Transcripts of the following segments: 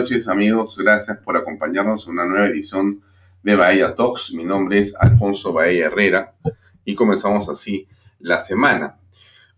Noches amigos, gracias por acompañarnos en una nueva edición de Bahía Talks. Mi nombre es Alfonso Bahía Herrera y comenzamos así la semana.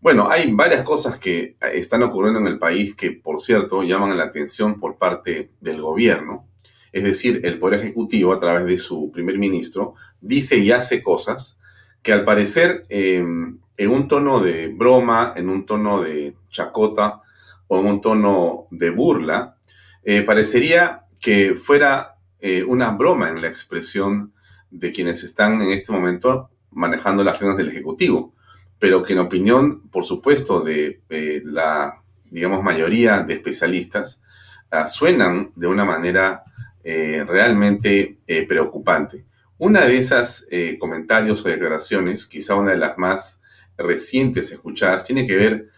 Bueno, hay varias cosas que están ocurriendo en el país que, por cierto, llaman la atención por parte del gobierno. Es decir, el Poder Ejecutivo, a través de su primer ministro, dice y hace cosas que al parecer em, en un tono de broma, en un tono de chacota o en un tono de burla, eh, parecería que fuera eh, una broma en la expresión de quienes están en este momento manejando las riendas del Ejecutivo, pero que en opinión, por supuesto, de eh, la, digamos, mayoría de especialistas, ah, suenan de una manera realmente preocupante. Una de esas comentarios o declaraciones, quizá una de las más recientes escuchadas, tiene que ver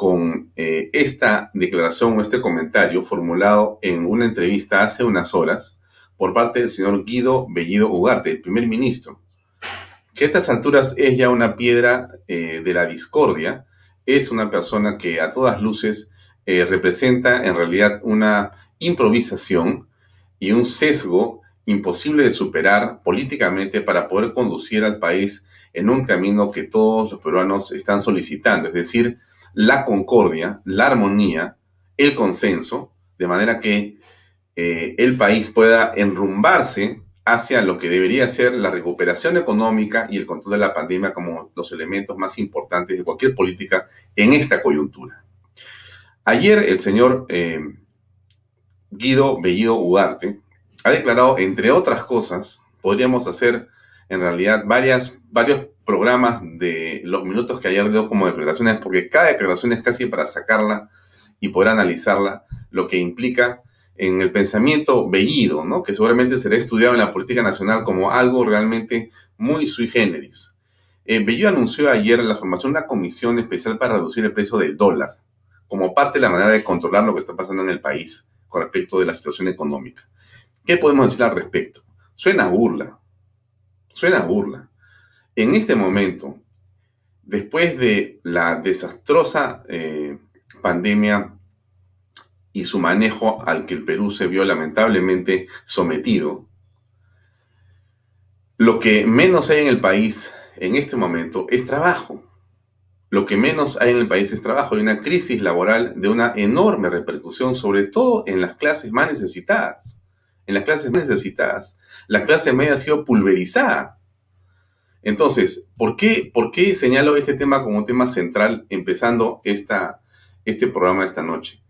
con eh, esta declaración o este comentario formulado en una entrevista hace unas horas por parte del señor Guido Bellido Ugarte, el primer ministro, que a estas alturas es ya una piedra eh, de la discordia, es una persona que a todas luces eh, representa en realidad una improvisación y un sesgo imposible de superar políticamente para poder conducir al país en un camino que todos los peruanos están solicitando, es decir, la concordia, la armonía, el consenso, de manera que eh, el país pueda enrumbarse hacia lo que debería ser la recuperación económica y el control de la pandemia como los elementos más importantes de cualquier política en esta coyuntura. Ayer el señor eh, Guido Bellido Ugarte ha declarado, entre otras cosas, podríamos hacer en realidad varias, varios programas de los minutos que ayer dio como declaraciones, porque cada declaración es casi para sacarla y poder analizarla, lo que implica en el pensamiento bellido, ¿no? que seguramente será estudiado en la política nacional como algo realmente muy sui generis. Eh, Bellido anunció ayer la formación de una comisión especial para reducir el precio del dólar, como parte de la manera de controlar lo que está pasando en el país con respecto de la situación económica. ¿Qué podemos decir al respecto? Suena burla, Suena burla. En este momento, después de la desastrosa eh, pandemia y su manejo al que el Perú se vio lamentablemente sometido, lo que menos hay en el país en este momento es trabajo. Lo que menos hay en el país es trabajo. Hay una crisis laboral de una enorme repercusión, sobre todo en las clases más necesitadas. En las clases más necesitadas la clase media ha sido pulverizada. Entonces, ¿por qué, ¿por qué señalo este tema como un tema central empezando este programa esta noche?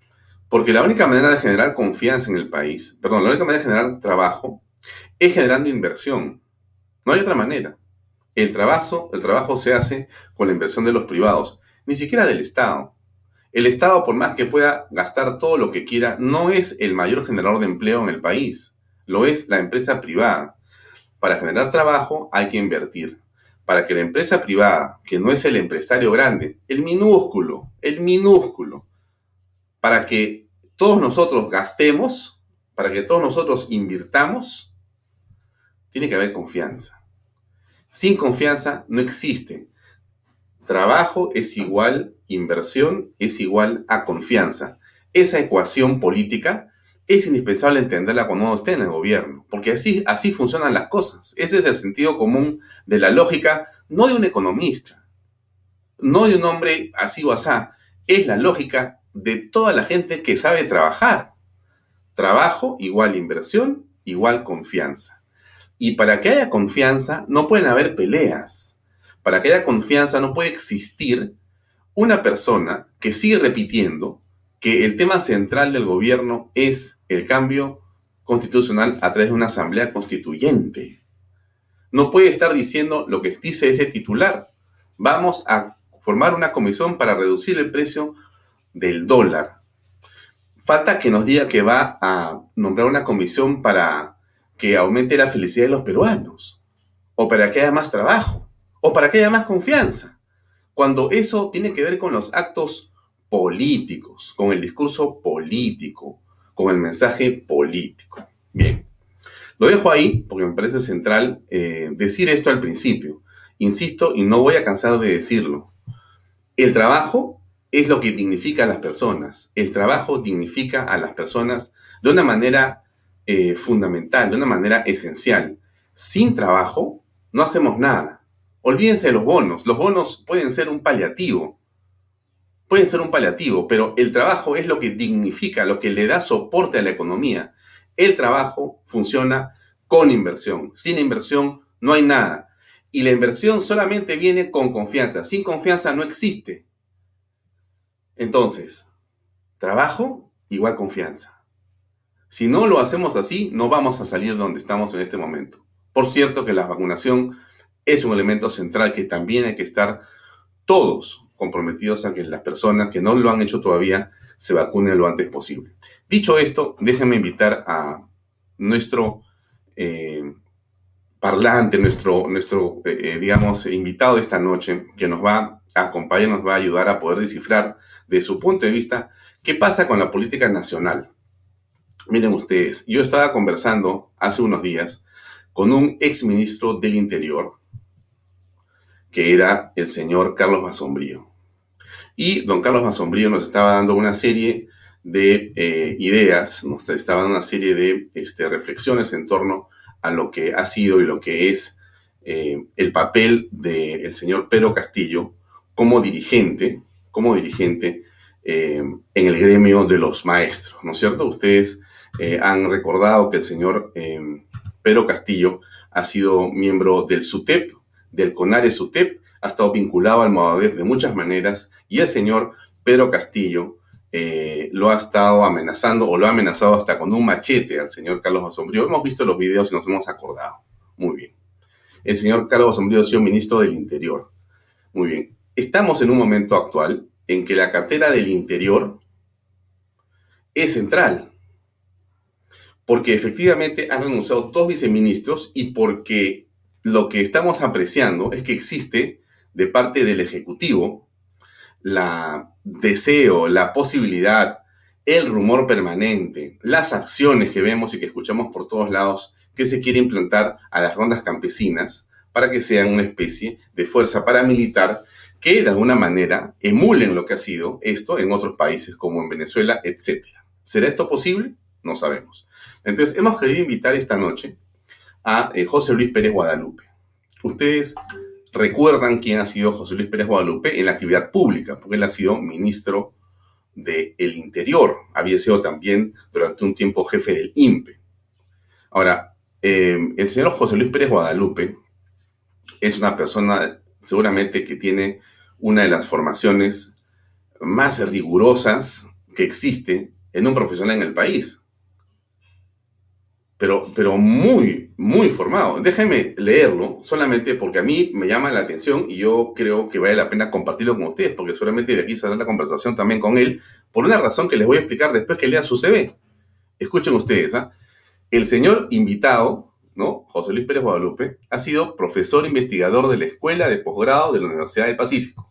Porque la única manera de generar confianza en el país, perdón, la única manera de generar trabajo es generando inversión. No hay otra manera. El trabajo, el trabajo se hace con la inversión de los privados, ni siquiera del Estado. El Estado, por más que pueda gastar todo lo que quiera, no es el mayor generador de empleo en el país lo es la empresa privada. Para generar trabajo hay que invertir. Para que la empresa privada, que no es el empresario grande, el minúsculo, el minúsculo, para que todos nosotros gastemos, para que todos nosotros invirtamos, tiene que haber confianza. Sin confianza no existe. Trabajo es igual, inversión es igual a confianza. Esa ecuación política es indispensable entenderla cuando uno esté en el gobierno, porque así, así funcionan las cosas. Ese es el sentido común de la lógica, no de un economista, no de un hombre así o asá, es la lógica de toda la gente que sabe trabajar. Trabajo igual inversión, igual confianza. Y para que haya confianza no pueden haber peleas. Para que haya confianza no puede existir una persona que sigue repitiendo que el tema central del gobierno es el cambio constitucional a través de una asamblea constituyente. No puede estar diciendo lo que dice ese titular. Vamos a formar una comisión para reducir el precio del dólar. Falta que nos diga que va a nombrar una comisión para que aumente la felicidad de los peruanos, o para que haya más trabajo, o para que haya más confianza, cuando eso tiene que ver con los actos políticos, con el discurso político, con el mensaje político. Bien, lo dejo ahí porque me parece central eh, decir esto al principio. Insisto y no voy a cansar de decirlo. El trabajo es lo que dignifica a las personas. El trabajo dignifica a las personas de una manera eh, fundamental, de una manera esencial. Sin trabajo no hacemos nada. Olvídense de los bonos. Los bonos pueden ser un paliativo. Pueden ser un paliativo, pero el trabajo es lo que dignifica, lo que le da soporte a la economía. El trabajo funciona con inversión. Sin inversión no hay nada. Y la inversión solamente viene con confianza. Sin confianza no existe. Entonces, trabajo igual confianza. Si no lo hacemos así, no vamos a salir donde estamos en este momento. Por cierto que la vacunación es un elemento central que también hay que estar todos comprometidos a que las personas que no lo han hecho todavía se vacunen lo antes posible. Dicho esto, déjenme invitar a nuestro eh, parlante, nuestro, nuestro eh, eh, digamos, invitado de esta noche, que nos va a acompañar, nos va a ayudar a poder descifrar de su punto de vista qué pasa con la política nacional. Miren ustedes, yo estaba conversando hace unos días con un ex ministro del Interior, que era el señor Carlos Masombrío. Y don Carlos Masombrío nos estaba dando una serie de eh, ideas, nos estaba dando una serie de este, reflexiones en torno a lo que ha sido y lo que es eh, el papel del señor Pedro Castillo como dirigente, como dirigente eh, en el gremio de los maestros, ¿no es cierto? Ustedes han recordado que el señor Pedro Castillo ha sido miembro del SUTEP, del CONARE SUTEP, ha estado vinculado al Movadef de muchas maneras y el señor Pedro Castillo eh, lo ha estado amenazando o lo ha amenazado hasta con un machete al señor Carlos Asombrío. Hemos visto los videos y nos hemos acordado. Muy bien. El señor Carlos Asombrío ha sido ministro del Interior. Muy bien. Estamos en un momento actual en que la cartera del Interior es central. Porque efectivamente han renunciado dos viceministros y porque lo que estamos apreciando es que existe de parte del Ejecutivo la deseo, la posibilidad, el rumor permanente, las acciones que vemos y que escuchamos por todos lados que se quiere implantar a las rondas campesinas para que sean una especie de fuerza paramilitar que de alguna manera emulen lo que ha sido esto en otros países como en Venezuela, etc. ¿Será esto posible? No sabemos. Entonces, hemos querido invitar esta noche a eh, José Luis Pérez Guadalupe. Ustedes recuerdan quién ha sido José Luis Pérez Guadalupe en la actividad pública, porque él ha sido ministro del Interior, había sido también durante un tiempo jefe del INPE. Ahora, eh, el señor José Luis Pérez Guadalupe es una persona seguramente que tiene una de las formaciones más rigurosas que existe en un profesional en el país pero, pero muy, muy formado. Déjenme leerlo solamente porque a mí me llama la atención y yo creo que vale la pena compartirlo con ustedes, porque seguramente de aquí saldrá la conversación también con él, por una razón que les voy a explicar después que lea su CV. Escuchen ustedes, ¿ah? El señor invitado, ¿no? José Luis Pérez Guadalupe, ha sido profesor investigador de la Escuela de Posgrado de la Universidad del Pacífico,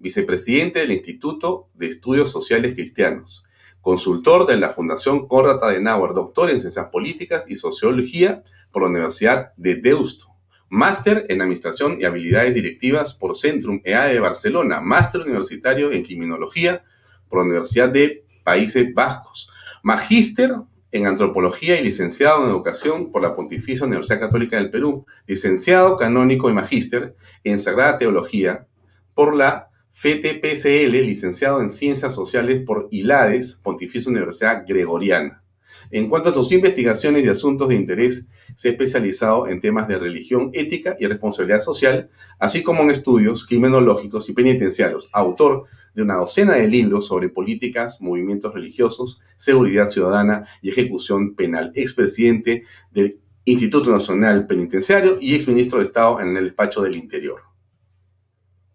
vicepresidente del Instituto de Estudios Sociales Cristianos, consultor de la Fundación Konrad Adenauer, doctor en Ciencias Políticas y Sociología por la Universidad de Deusto, máster en Administración y Habilidades Directivas por Centrum EAE de Barcelona, máster universitario en Criminología por la Universidad de Países Vascos, magíster en Antropología y licenciado en Educación por la Pontificia Universidad Católica del Perú, licenciado canónico y magíster en Sagrada Teología por la FETPCL, licenciado en Ciencias Sociales por ILADES, Pontificia Universidad Gregoriana. En cuanto a sus investigaciones y asuntos de interés, se ha especializado en temas de religión, ética y responsabilidad social, así como en estudios criminológicos y penitenciarios. Autor de una docena de libros sobre políticas, movimientos religiosos, seguridad ciudadana y ejecución penal. Expresidente del Instituto Nacional Penitenciario y exministro de Estado en el despacho del Interior.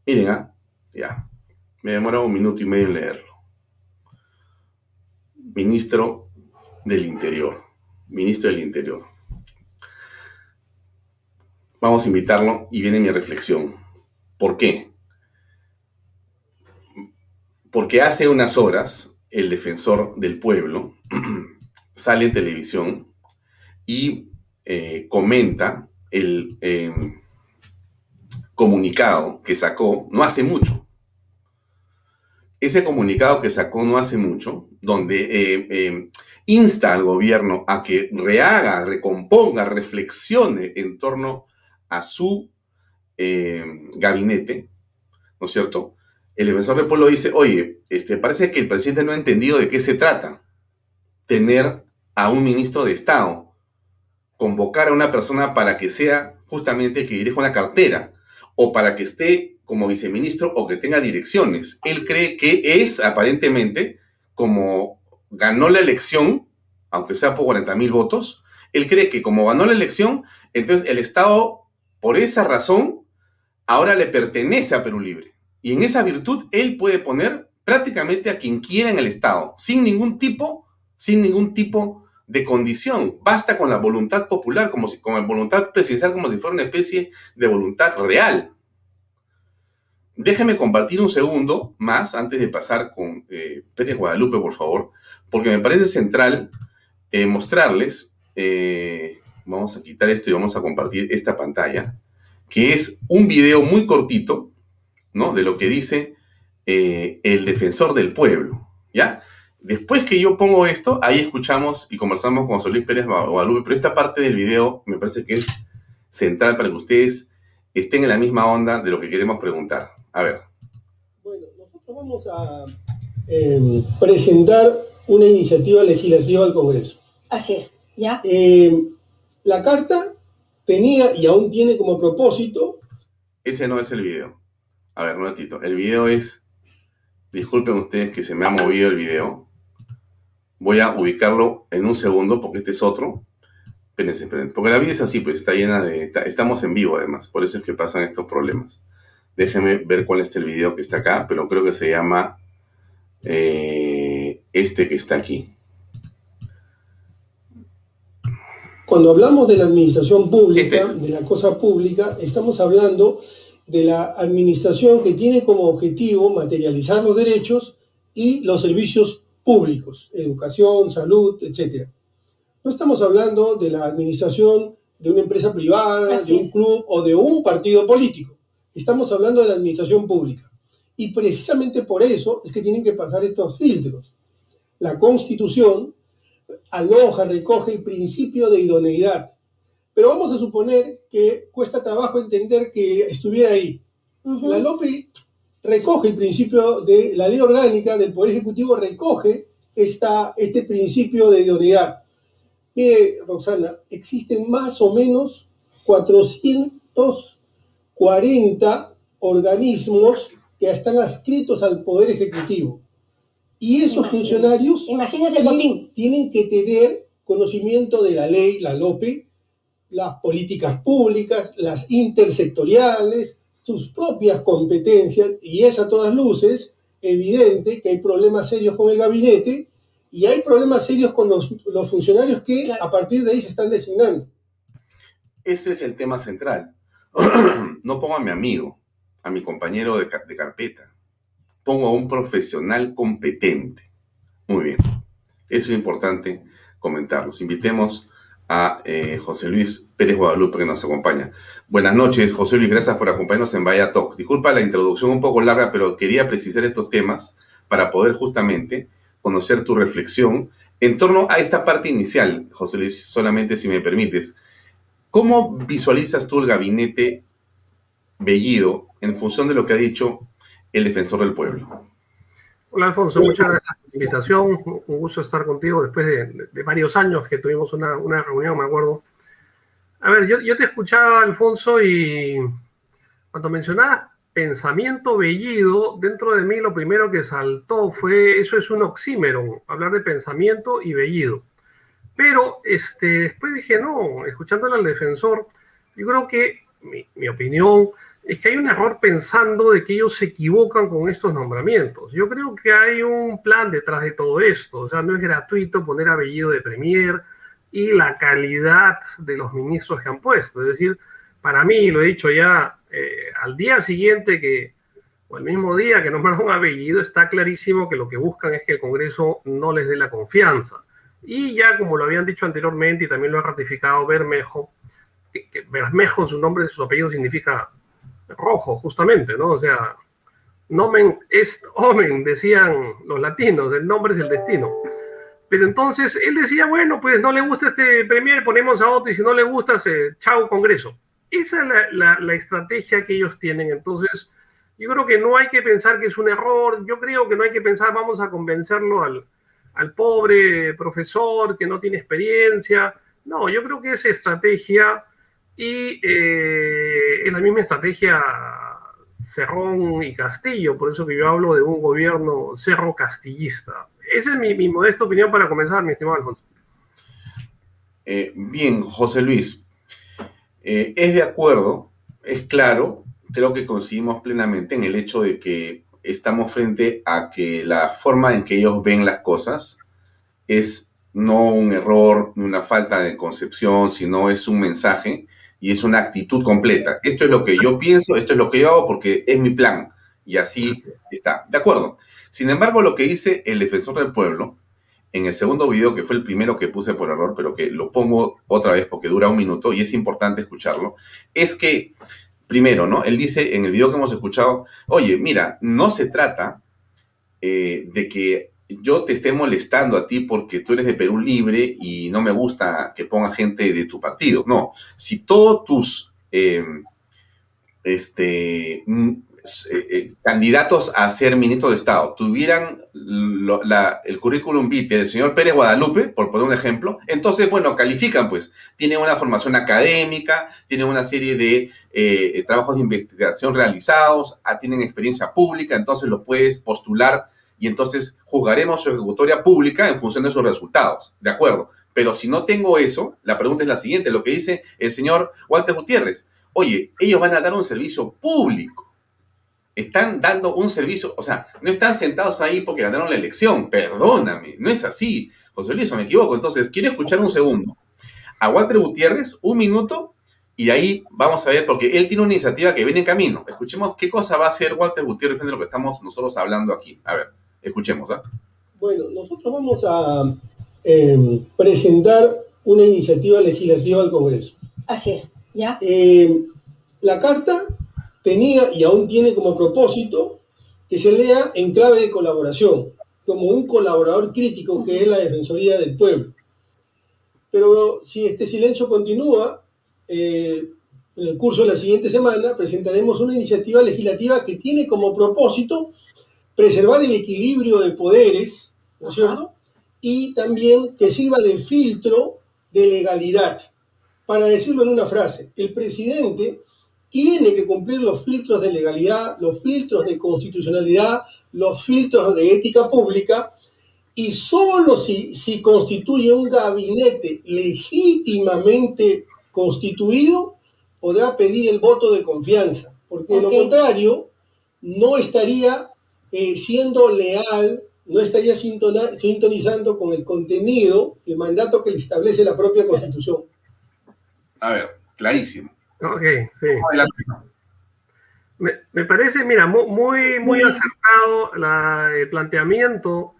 Miren, ¿ah? Ya. Me demora un minuto y medio en leerlo. Ministro del Interior. Ministro del Interior. Vamos a invitarlo y viene mi reflexión. ¿Por qué? Porque hace unas horas el defensor del pueblo sale en televisión y eh, comenta el eh, comunicado que sacó no hace mucho ese comunicado que sacó no hace mucho, donde eh, eh, insta al gobierno a que rehaga, recomponga, reflexione en torno a su eh, gabinete, ¿no es cierto? El defensor del pueblo dice, oye, este, parece que el presidente no ha entendido de qué se trata. Tener a un ministro de Estado, convocar a una persona para que sea justamente que dirija una cartera, o para que esté como viceministro o que tenga direcciones. Él cree que es aparentemente como ganó la elección, aunque sea por 40 mil votos, él cree que como ganó la elección, entonces el Estado, por esa razón, ahora le pertenece a Perú Libre. Y en esa virtud, él puede poner prácticamente a quien quiera en el Estado, sin ningún tipo, sin ningún tipo de condición. Basta con la voluntad popular, como si, con la voluntad presidencial, como si fuera una especie de voluntad real. Déjeme compartir un segundo más antes de pasar con eh, Pérez Guadalupe, por favor, porque me parece central eh, mostrarles, eh, vamos a quitar esto y vamos a compartir esta pantalla, que es un video muy cortito, ¿no? De lo que dice el defensor del pueblo, ¿ya? Después que yo pongo esto, ahí escuchamos y conversamos con Luis Pérez Guadalupe, pero esta parte del video me parece que es central para que ustedes estén en la misma onda de lo que queremos preguntar. A ver. Bueno, nosotros vamos a em, presentar una iniciativa legislativa al Congreso. Así es, ¿ya? Em, la carta tenía y aún tiene como propósito... Ese no es el video. A ver, un ratito. El video es... Disculpen ustedes que se me ha movido el video. Voy a ubicarlo en un segundo porque este es otro. Espérense, espérense. Porque la vida es así, pues está llena de... Estamos en vivo además. Por eso es que pasan estos problemas. Déjenme ver cuál es el video que está acá, pero creo que se llama eh, este que está aquí. Cuando hablamos de la administración pública, este de la cosa pública, estamos hablando de la administración que tiene como objetivo materializar los derechos y los servicios públicos, educación, salud, etc. No estamos hablando de la administración de una empresa privada, de un club o de un partido político. Estamos hablando de la administración pública. Y precisamente por eso es que tienen que pasar estos filtros. La Constitución aloja, recoge el principio de idoneidad. Pero vamos a suponer que cuesta trabajo entender que estuviera ahí. La LOPE recoge el principio de la ley orgánica del Poder Ejecutivo, recoge esta, este principio de idoneidad. Mire, Roxana, existen más o menos 400 40 organismos que están adscritos al Poder Ejecutivo. Y esos funcionarios tienen, tienen que tener conocimiento de la ley, la LOPE, las políticas públicas, las intersectoriales, sus propias competencias, y es a todas luces evidente que hay problemas serios con el gabinete y hay problemas serios con los, funcionarios que a partir de ahí se están designando. Ese es el tema central. no pongo a mi amigo, a mi compañero de, carpeta. Pongo a un profesional competente. Muy bien. Eso es importante comentarlo. Invitemos a eh, José Luis Pérez Guadalupe que nos acompaña. Buenas noches, José Luis, gracias por acompañarnos en Vaya Talk. Disculpa la introducción un poco larga, pero quería precisar estos temas para poder justamente conocer tu reflexión en torno a esta parte inicial, José Luis, solamente si me permites. ¿Cómo visualizas tú el gabinete Bellido en función de lo que ha dicho el defensor del pueblo? Hola Alfonso, muchas gracias por la invitación. Un gusto estar contigo después de, varios años que tuvimos una, reunión, me acuerdo. A ver, yo, te escuchaba, Alfonso, y cuando mencionabas pensamiento bellido, dentro de mí lo primero que saltó fue, eso es un oxímero, hablar de pensamiento y bellido. Pero este, después dije, no, escuchándole al defensor, yo creo que mi, opinión es que hay un error pensando de que ellos se equivocan con estos nombramientos. Yo creo que hay un plan detrás de todo esto. O sea, no es gratuito poner apellido de Premier y la calidad de los ministros que han puesto. Es decir, para mí, lo he dicho ya, eh, al día siguiente que, o el mismo día que nombraron un apellido, está clarísimo que lo que buscan es que el Congreso no les dé la confianza. Y ya como lo habían dicho anteriormente y también lo ha ratificado Bermejo, que, Bermejo, su nombre, su apellido significa rojo, justamente, ¿no? O sea, nomen est omen, decían los latinos, el nombre es el destino. Pero entonces él decía, bueno, pues no le gusta este premier, ponemos a otro y si no le gusta, se, chao Congreso. Esa es la, estrategia que ellos tienen. Entonces, yo creo que no hay que pensar que es un error, yo creo que no hay que pensar, vamos a convencerlo al, al pobre profesor que no tiene experiencia. No, yo creo que es estrategia y eh, es la misma estrategia Cerrón y Castillo, por eso que yo hablo de un gobierno cerro-castillista. Esa es mi, modesta opinión para comenzar, mi estimado Alfonso. Eh, bien, José Luis, eh, es de acuerdo, es claro, creo que coincidimos plenamente en el hecho de que estamos frente a que la forma en que ellos ven las cosas es no un error, ni una falta de concepción, sino es un mensaje y es una actitud completa. Esto es lo que yo pienso, esto es lo que yo hago porque es mi plan y así está. De acuerdo. Sin embargo, lo que dice el defensor del pueblo en el segundo video, que fue el primero que puse por error, pero que lo pongo otra vez porque dura un minuto y es importante escucharlo, es que, primero, ¿no? Él dice en el video que hemos escuchado, oye, mira, no se trata eh, de que yo te esté molestando a ti porque tú eres de Perú Libre y no me gusta que ponga gente de tu partido. No, si todos tus eh, este, eh, eh, candidatos a ser ministro de Estado tuvieran el currículum vitae del señor Pérez Guadalupe, por poner un ejemplo, entonces, bueno, califican, pues, tienen una formación académica, tienen una serie de trabajos de investigación realizados, ah, tienen experiencia pública, entonces lo puedes postular y entonces juzgaremos su ejecutoria pública en función de sus resultados. ¿De acuerdo? Pero si no tengo eso, la pregunta es la siguiente, lo que dice el señor Walter Gutiérrez. Oye, ellos van a dar un servicio público. Están dando un servicio, o sea, no están sentados ahí porque ganaron la elección. Perdóname, no es así. José Luis, me equivoco. Entonces, quiero escuchar un segundo. A Walter Gutiérrez, un minuto, y ahí vamos a ver, porque él tiene una iniciativa que viene en camino. Escuchemos qué cosa va a hacer Walter Gutiérrez de lo que estamos nosotros hablando aquí. A ver. Escuchemos. ¿ah? Bueno, nosotros vamos a em, presentar una iniciativa legislativa al Congreso. Así es, ¿ya? Em, la carta tenía y aún tiene como propósito que se lea en clave de colaboración, como un colaborador crítico que es la Defensoría del Pueblo. Pero si este silencio continúa, eh, en el curso de la siguiente semana presentaremos una iniciativa legislativa que tiene como propósito preservar el equilibrio de poderes, ¿no es cierto? Y también que sirva de filtro de legalidad. Para decirlo en una frase, el presidente tiene que cumplir los filtros de legalidad, los filtros de constitucionalidad, los filtros de ética pública, y solo si, si constituye un gabinete legítimamente constituido, podrá pedir el voto de confianza, porque de lo contrario, no estaría eh, siendo leal, no estaría sintonizando con el contenido, el mandato que le establece la propia Constitución. A ver, clarísimo. Ok, sí. Me, parece, mira, muy, muy acertado el planteamiento,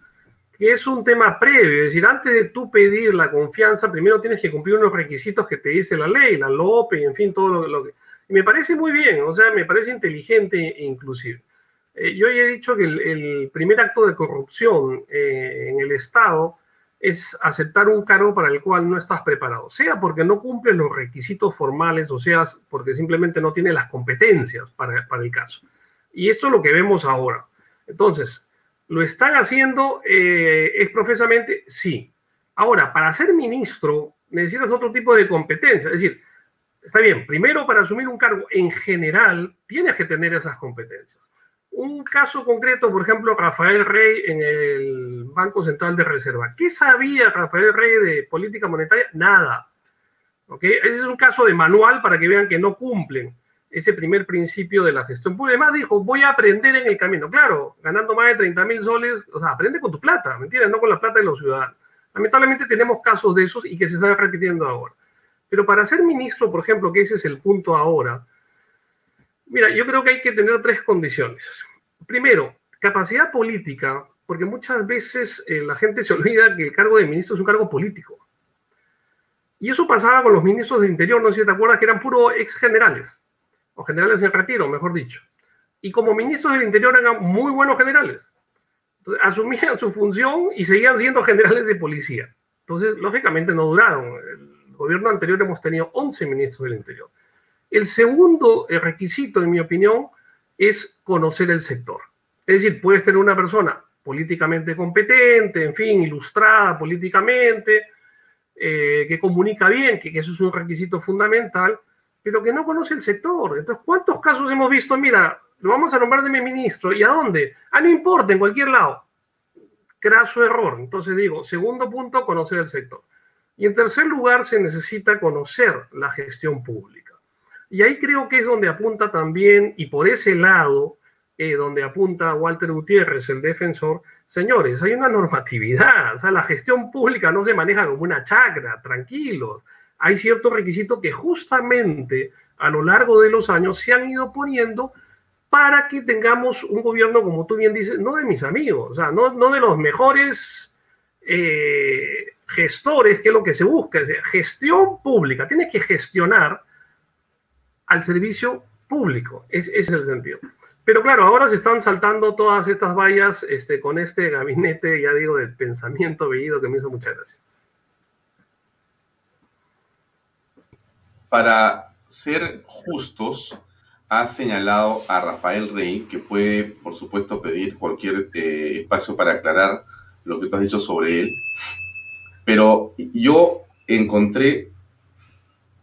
que es un tema previo. Es decir, antes de tú pedir la confianza, primero tienes que cumplir unos requisitos que te dice la ley, la LOPE, y en fin, todo lo, lo que... me parece muy bien, o sea, me parece inteligente e inclusive. Eh, yo ya he dicho que el, primer acto de corrupción eh, en el Estado es aceptar un cargo para el cual no estás preparado, sea porque no cumple los requisitos formales o sea porque simplemente no tiene las competencias para, el caso. Y esto es lo que vemos ahora. Entonces, ¿lo están haciendo eh, es profesamente? Sí. Ahora, para ser ministro necesitas otro tipo de competencia. Es decir, está bien, primero para asumir un cargo en general tienes que tener esas competencias. Un caso concreto, por ejemplo, Rafael Rey en el Banco Central de Reserva. ¿Qué sabía Rafael Rey de política monetaria? Nada. ¿Okay? Ese es un caso de manual para que vean que no cumplen ese primer principio de la gestión pública. Además dijo, voy a aprender en el camino. Claro, ganando más de 30 mil soles, o sea, aprende con tu plata, ¿me entiendes? No con la plata de los ciudadanos. Lamentablemente tenemos casos de esos y que se están repitiendo ahora. Pero para ser ministro, por ejemplo, que ese es el punto ahora, Mira, yo creo que hay que tener tres condiciones. Primero, capacidad política, porque muchas veces eh, la gente se olvida que el cargo de ministro es un cargo político. Y eso pasaba con los ministros del Interior, no sé si te acuerdas, que eran puro ex generales, o generales en retiro, mejor dicho. y como ministros del Interior eran muy buenos generales. asumían su función y seguían siendo generales de policía. Entonces, lógicamente no duraron. El gobierno anterior hemos tenido 11 ministros del Interior. El segundo eh, requisito, en mi opinión, es conocer el sector. Es decir, puedes tener una persona políticamente competente, en fin, ilustrada políticamente, eh, que comunica bien, que, que, eso es un requisito fundamental, pero que no conoce el sector. Entonces, ¿cuántos casos hemos visto? Mira, lo vamos a nombrar de mi ministro, ¿y a dónde? Ah, no importa, en cualquier lado. Graso error. Entonces digo, segundo punto, conocer el sector. Y en tercer lugar, se necesita conocer la gestión pública. Y ahí creo que es donde apunta también, y por ese lado, eh, donde apunta Walter Gutiérrez, el defensor, señores, hay una normatividad, o sea, la gestión pública no se maneja como una chacra, tranquilos. Hay ciertos requisitos que justamente a lo largo de los años se han ido poniendo para que tengamos un gobierno, como tú bien dices, no de mis amigos, o sea, no, no de los mejores eh, gestores, que es lo que se busca, es gestión pública, tiene que gestionar al servicio público. ese es el sentido. Pero claro, ahora se están saltando todas estas vallas este, con este gabinete, ya digo, del pensamiento veído que me hizo mucha gracia. Para ser justos, ha señalado a Rafael Rey que puede, por supuesto, pedir cualquier eh, espacio para aclarar lo que tú has dicho sobre él. Pero yo encontré,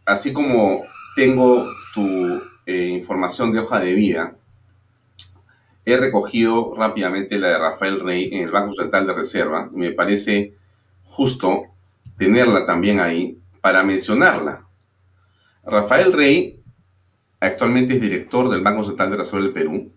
así como tengo tu eh, información de hoja de vida, he recogido rápidamente la de Rafael Rey en el Banco Central de Reserva. Me parece justo tenerla también ahí para mencionarla. Rafael Rey actualmente es director del Banco Central de Reserva del Perú.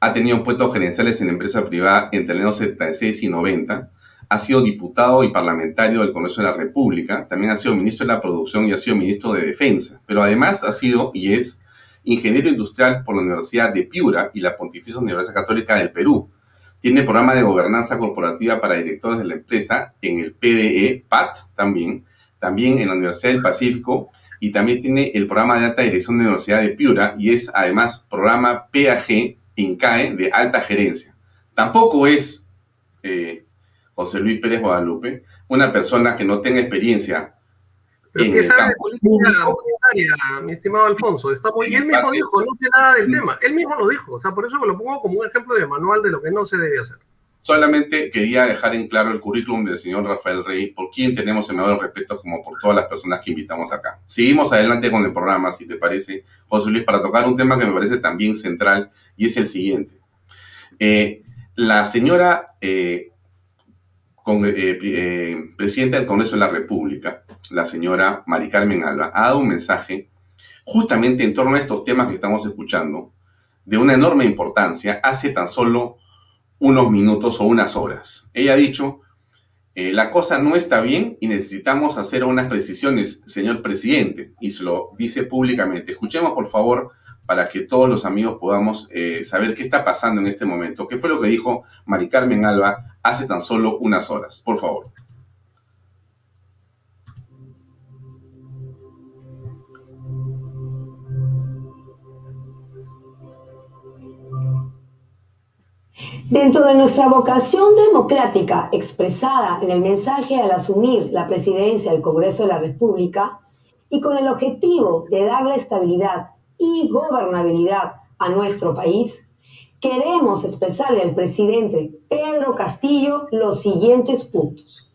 Ha tenido puestos gerenciales en empresa privada entre el año 76 y 90 ha sido diputado y parlamentario del Congreso de la República, también ha sido ministro de la Producción y ha sido ministro de Defensa, pero además ha sido y es ingeniero industrial por la Universidad de Piura y la Pontificia Universidad Católica del Perú. Tiene programa de gobernanza corporativa para directores de la empresa en el PDE, PAT también, también en la Universidad del Pacífico y también tiene el programa de alta dirección de la Universidad de Piura y es además programa PAG en CAE de alta gerencia. Tampoco es eh, José Luis Pérez Guadalupe, una persona que no tenga experiencia en el campo política monetaria, mi estimado Alfonso. Está muy, él mismo dijo, no sé nada del tema. Él mismo lo dijo. O sea, por eso me lo pongo como un ejemplo de manual de lo que no se debe hacer. Solamente quería dejar en claro el currículum del señor Rafael Rey, por quien tenemos el mayor respeto como por todas las personas que invitamos acá. Seguimos adelante con el programa, si te parece, José Luis, para tocar un tema que me parece también central y es el siguiente. Eh, la señora eh, con, eh, eh, presidenta del Congreso de la República, la señora Mari Carmen Alba, ha dado un mensaje justamente en torno a estos temas que estamos escuchando, de una enorme importancia, hace tan solo unos minutos o unas horas. Ella ha dicho, eh, la cosa no está bien y necesitamos hacer unas precisiones, señor presidente, y se lo dice públicamente. Escuchemos, por favor, para que todos los amigos podamos saber qué está pasando en este momento. ¿Qué fue lo que dijo Mari Carmen Alba hace tan solo unas horas. Por favor. Dentro de nuestra vocación democrática expresada en el mensaje al asumir la presidencia del Congreso de la República y con el objetivo de darle estabilidad y gobernabilidad a nuestro país, queremos expresarle al presidente Pedro Castillo los siguientes puntos.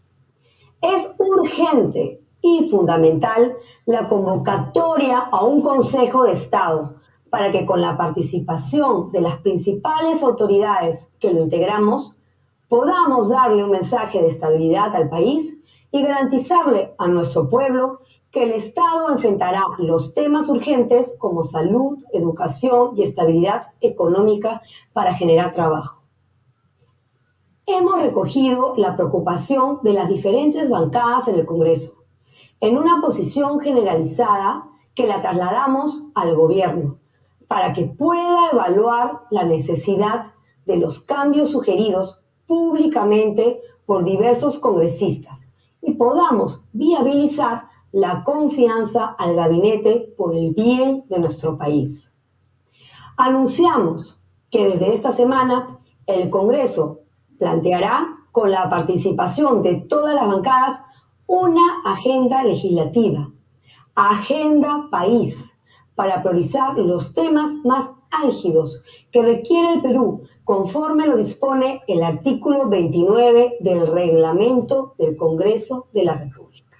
Es urgente y fundamental la convocatoria a un Consejo de Estado para que con la participación de las principales autoridades que lo integramos, podamos darle un mensaje de estabilidad al país y garantizarle a nuestro pueblo que el Estado enfrentará los temas urgentes como salud, educación y estabilidad económica para generar trabajo. Hemos recogido la preocupación de las diferentes bancadas en el Congreso en una posición generalizada que la trasladamos al gobierno para que pueda evaluar la necesidad de los cambios sugeridos públicamente por diversos congresistas podamos viabilizar la confianza al gabinete por el bien de nuestro país. Anunciamos que desde esta semana el Congreso planteará con la participación de todas las bancadas una agenda legislativa, agenda país, para priorizar los temas más álgidos que requiere el Perú, conforme lo dispone el artículo 29 del reglamento del Congreso de la República.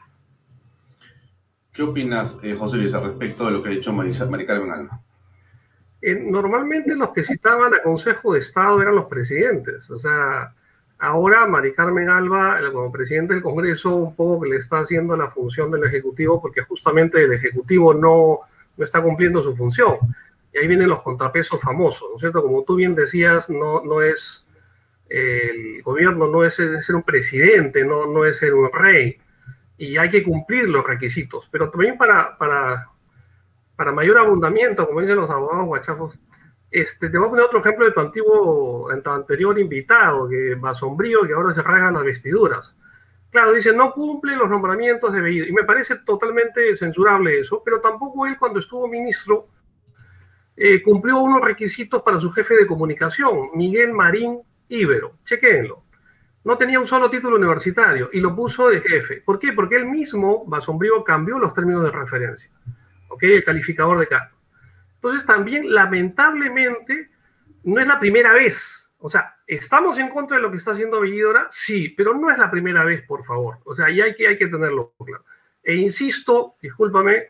¿Qué opinas, eh, José Luis, al respecto de lo que ha dicho Mari Carmen Alba? Eh, normalmente los que citaban a Consejo de Estado eran los presidentes, o sea, Ahora Mari Carmen Alba, como presidente del Congreso, un poco que le está haciendo la función del Ejecutivo porque justamente el Ejecutivo no, no está cumpliendo su función. Y ahí vienen los contrapesos famosos, ¿no es cierto? Como tú bien decías, no, no es el gobierno, no es ser un presidente, no, no es ser un rey. Y hay que cumplir los requisitos. Pero también para, para, para mayor abundamiento, como dicen los abogados guachafos, este, te voy a poner otro ejemplo de tu antiguo, tu anterior invitado, que va sombrío, que ahora se rasgan las vestiduras. Claro, dice, no cumple los nombramientos de Bellido. Y me parece totalmente censurable eso, pero tampoco él cuando estuvo ministro eh, cumplió unos requisitos para su jefe de comunicación, Miguel Marín Ibero. Chequéenlo. No tenía un solo título universitario y lo puso de jefe. ¿Por qué? Porque él mismo, Basombrío, cambió los términos de referencia. ¿Ok? El calificador de cargo. Entonces también, lamentablemente, no es la primera vez. O sea, ¿estamos en contra de lo que está haciendo Bellidora? Sí, pero no es la primera vez, por favor. O sea, y hay que, hay que tenerlo claro. E insisto, discúlpame,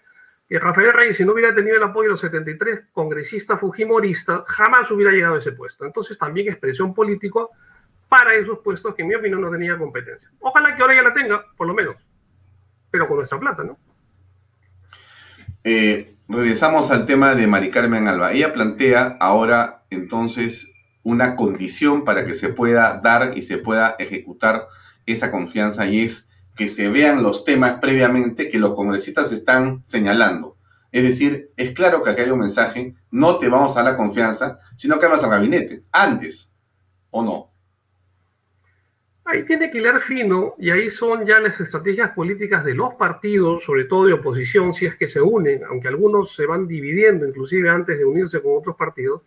Rafael Reyes, si no hubiera tenido el apoyo de los 73 congresistas fujimoristas, jamás hubiera llegado a ese puesto. Entonces también expresión política para esos puestos que en mi opinión no tenía competencia. Ojalá que ahora ya la tenga, por lo menos, pero con nuestra plata, ¿no? Eh, regresamos al tema de Mari Carmen Alba. Ella plantea ahora entonces una condición para que se pueda dar y se pueda ejecutar esa confianza y es que se vean los temas previamente que los congresistas están señalando. Es decir, es claro que aquí hay un mensaje, no te vamos a la confianza, sino que vas al gabinete, antes, ¿o no? Ahí tiene que hilar fino y ahí son ya las estrategias políticas de los partidos, sobre todo de oposición, si es que se unen, aunque algunos se van dividiendo inclusive antes de unirse con otros partidos,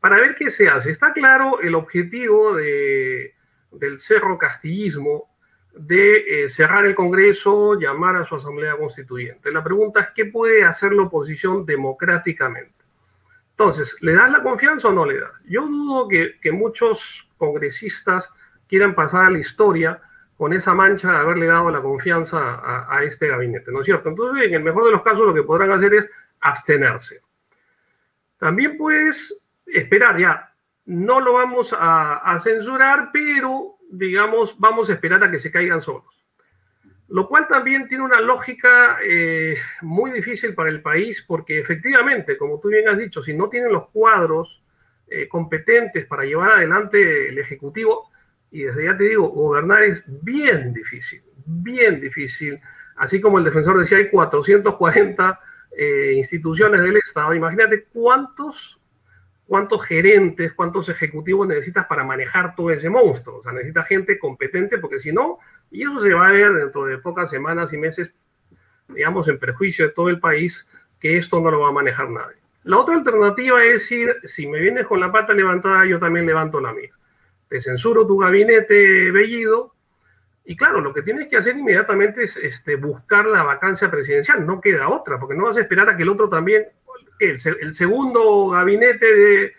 para ver qué se hace. Está claro el objetivo de, del cerro castillismo de eh, cerrar el Congreso, llamar a su Asamblea Constituyente. La pregunta es, ¿qué puede hacer la oposición democráticamente? Entonces, ¿le das la confianza o no le das? Yo dudo que, que muchos congresistas quieran pasar a la historia con esa mancha de haberle dado la confianza a, este gabinete, ¿no es cierto? Entonces, en el mejor de los casos, lo que podrán hacer es abstenerse. También puedes esperar, ya, no lo vamos a, censurar, pero, digamos, vamos a esperar a que se caigan solos. Lo cual también tiene una lógica eh, muy difícil para el país, porque efectivamente, como tú bien has dicho, si no tienen los cuadros eh, competentes para llevar adelante el Ejecutivo, y desde ya te digo, gobernar es bien difícil, bien difícil. Así como el defensor decía, hay 440 eh, instituciones del Estado. Imagínate cuántos, cuántos gerentes, cuántos ejecutivos necesitas para manejar todo ese monstruo. O sea, necesitas gente competente porque si no, y eso se va a ver dentro de pocas semanas y meses, digamos, en perjuicio de todo el país, que esto no lo va a manejar nadie. La otra alternativa es decir, si me vienes con la pata levantada, yo también levanto la mía te censuro tu gabinete Bellido, y claro, lo que tienes que hacer inmediatamente es este, buscar la vacancia presidencial, no queda otra, porque no vas a esperar a que el otro también, el, segundo gabinete de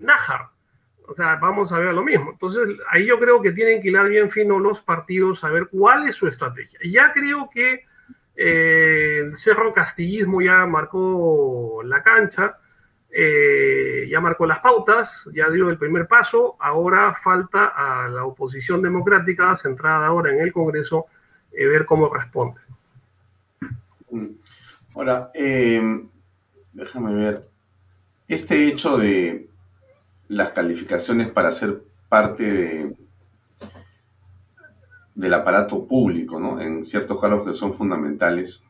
Nájar, o sea, vamos a ver lo mismo. Entonces, ahí yo creo que tienen que hilar bien fino los partidos a ver cuál es su estrategia. Ya creo que eh, el Cerro Castillismo ya marcó la cancha eh, ya marcó las pautas, ya dio el primer paso, ahora falta a la oposición democrática, centrada ahora en el Congreso, eh, ver cómo responde. Ahora, déjame ver, este hecho de las calificaciones para ser parte de, del aparato público, ¿no? En ciertos cargos que son fundamentales,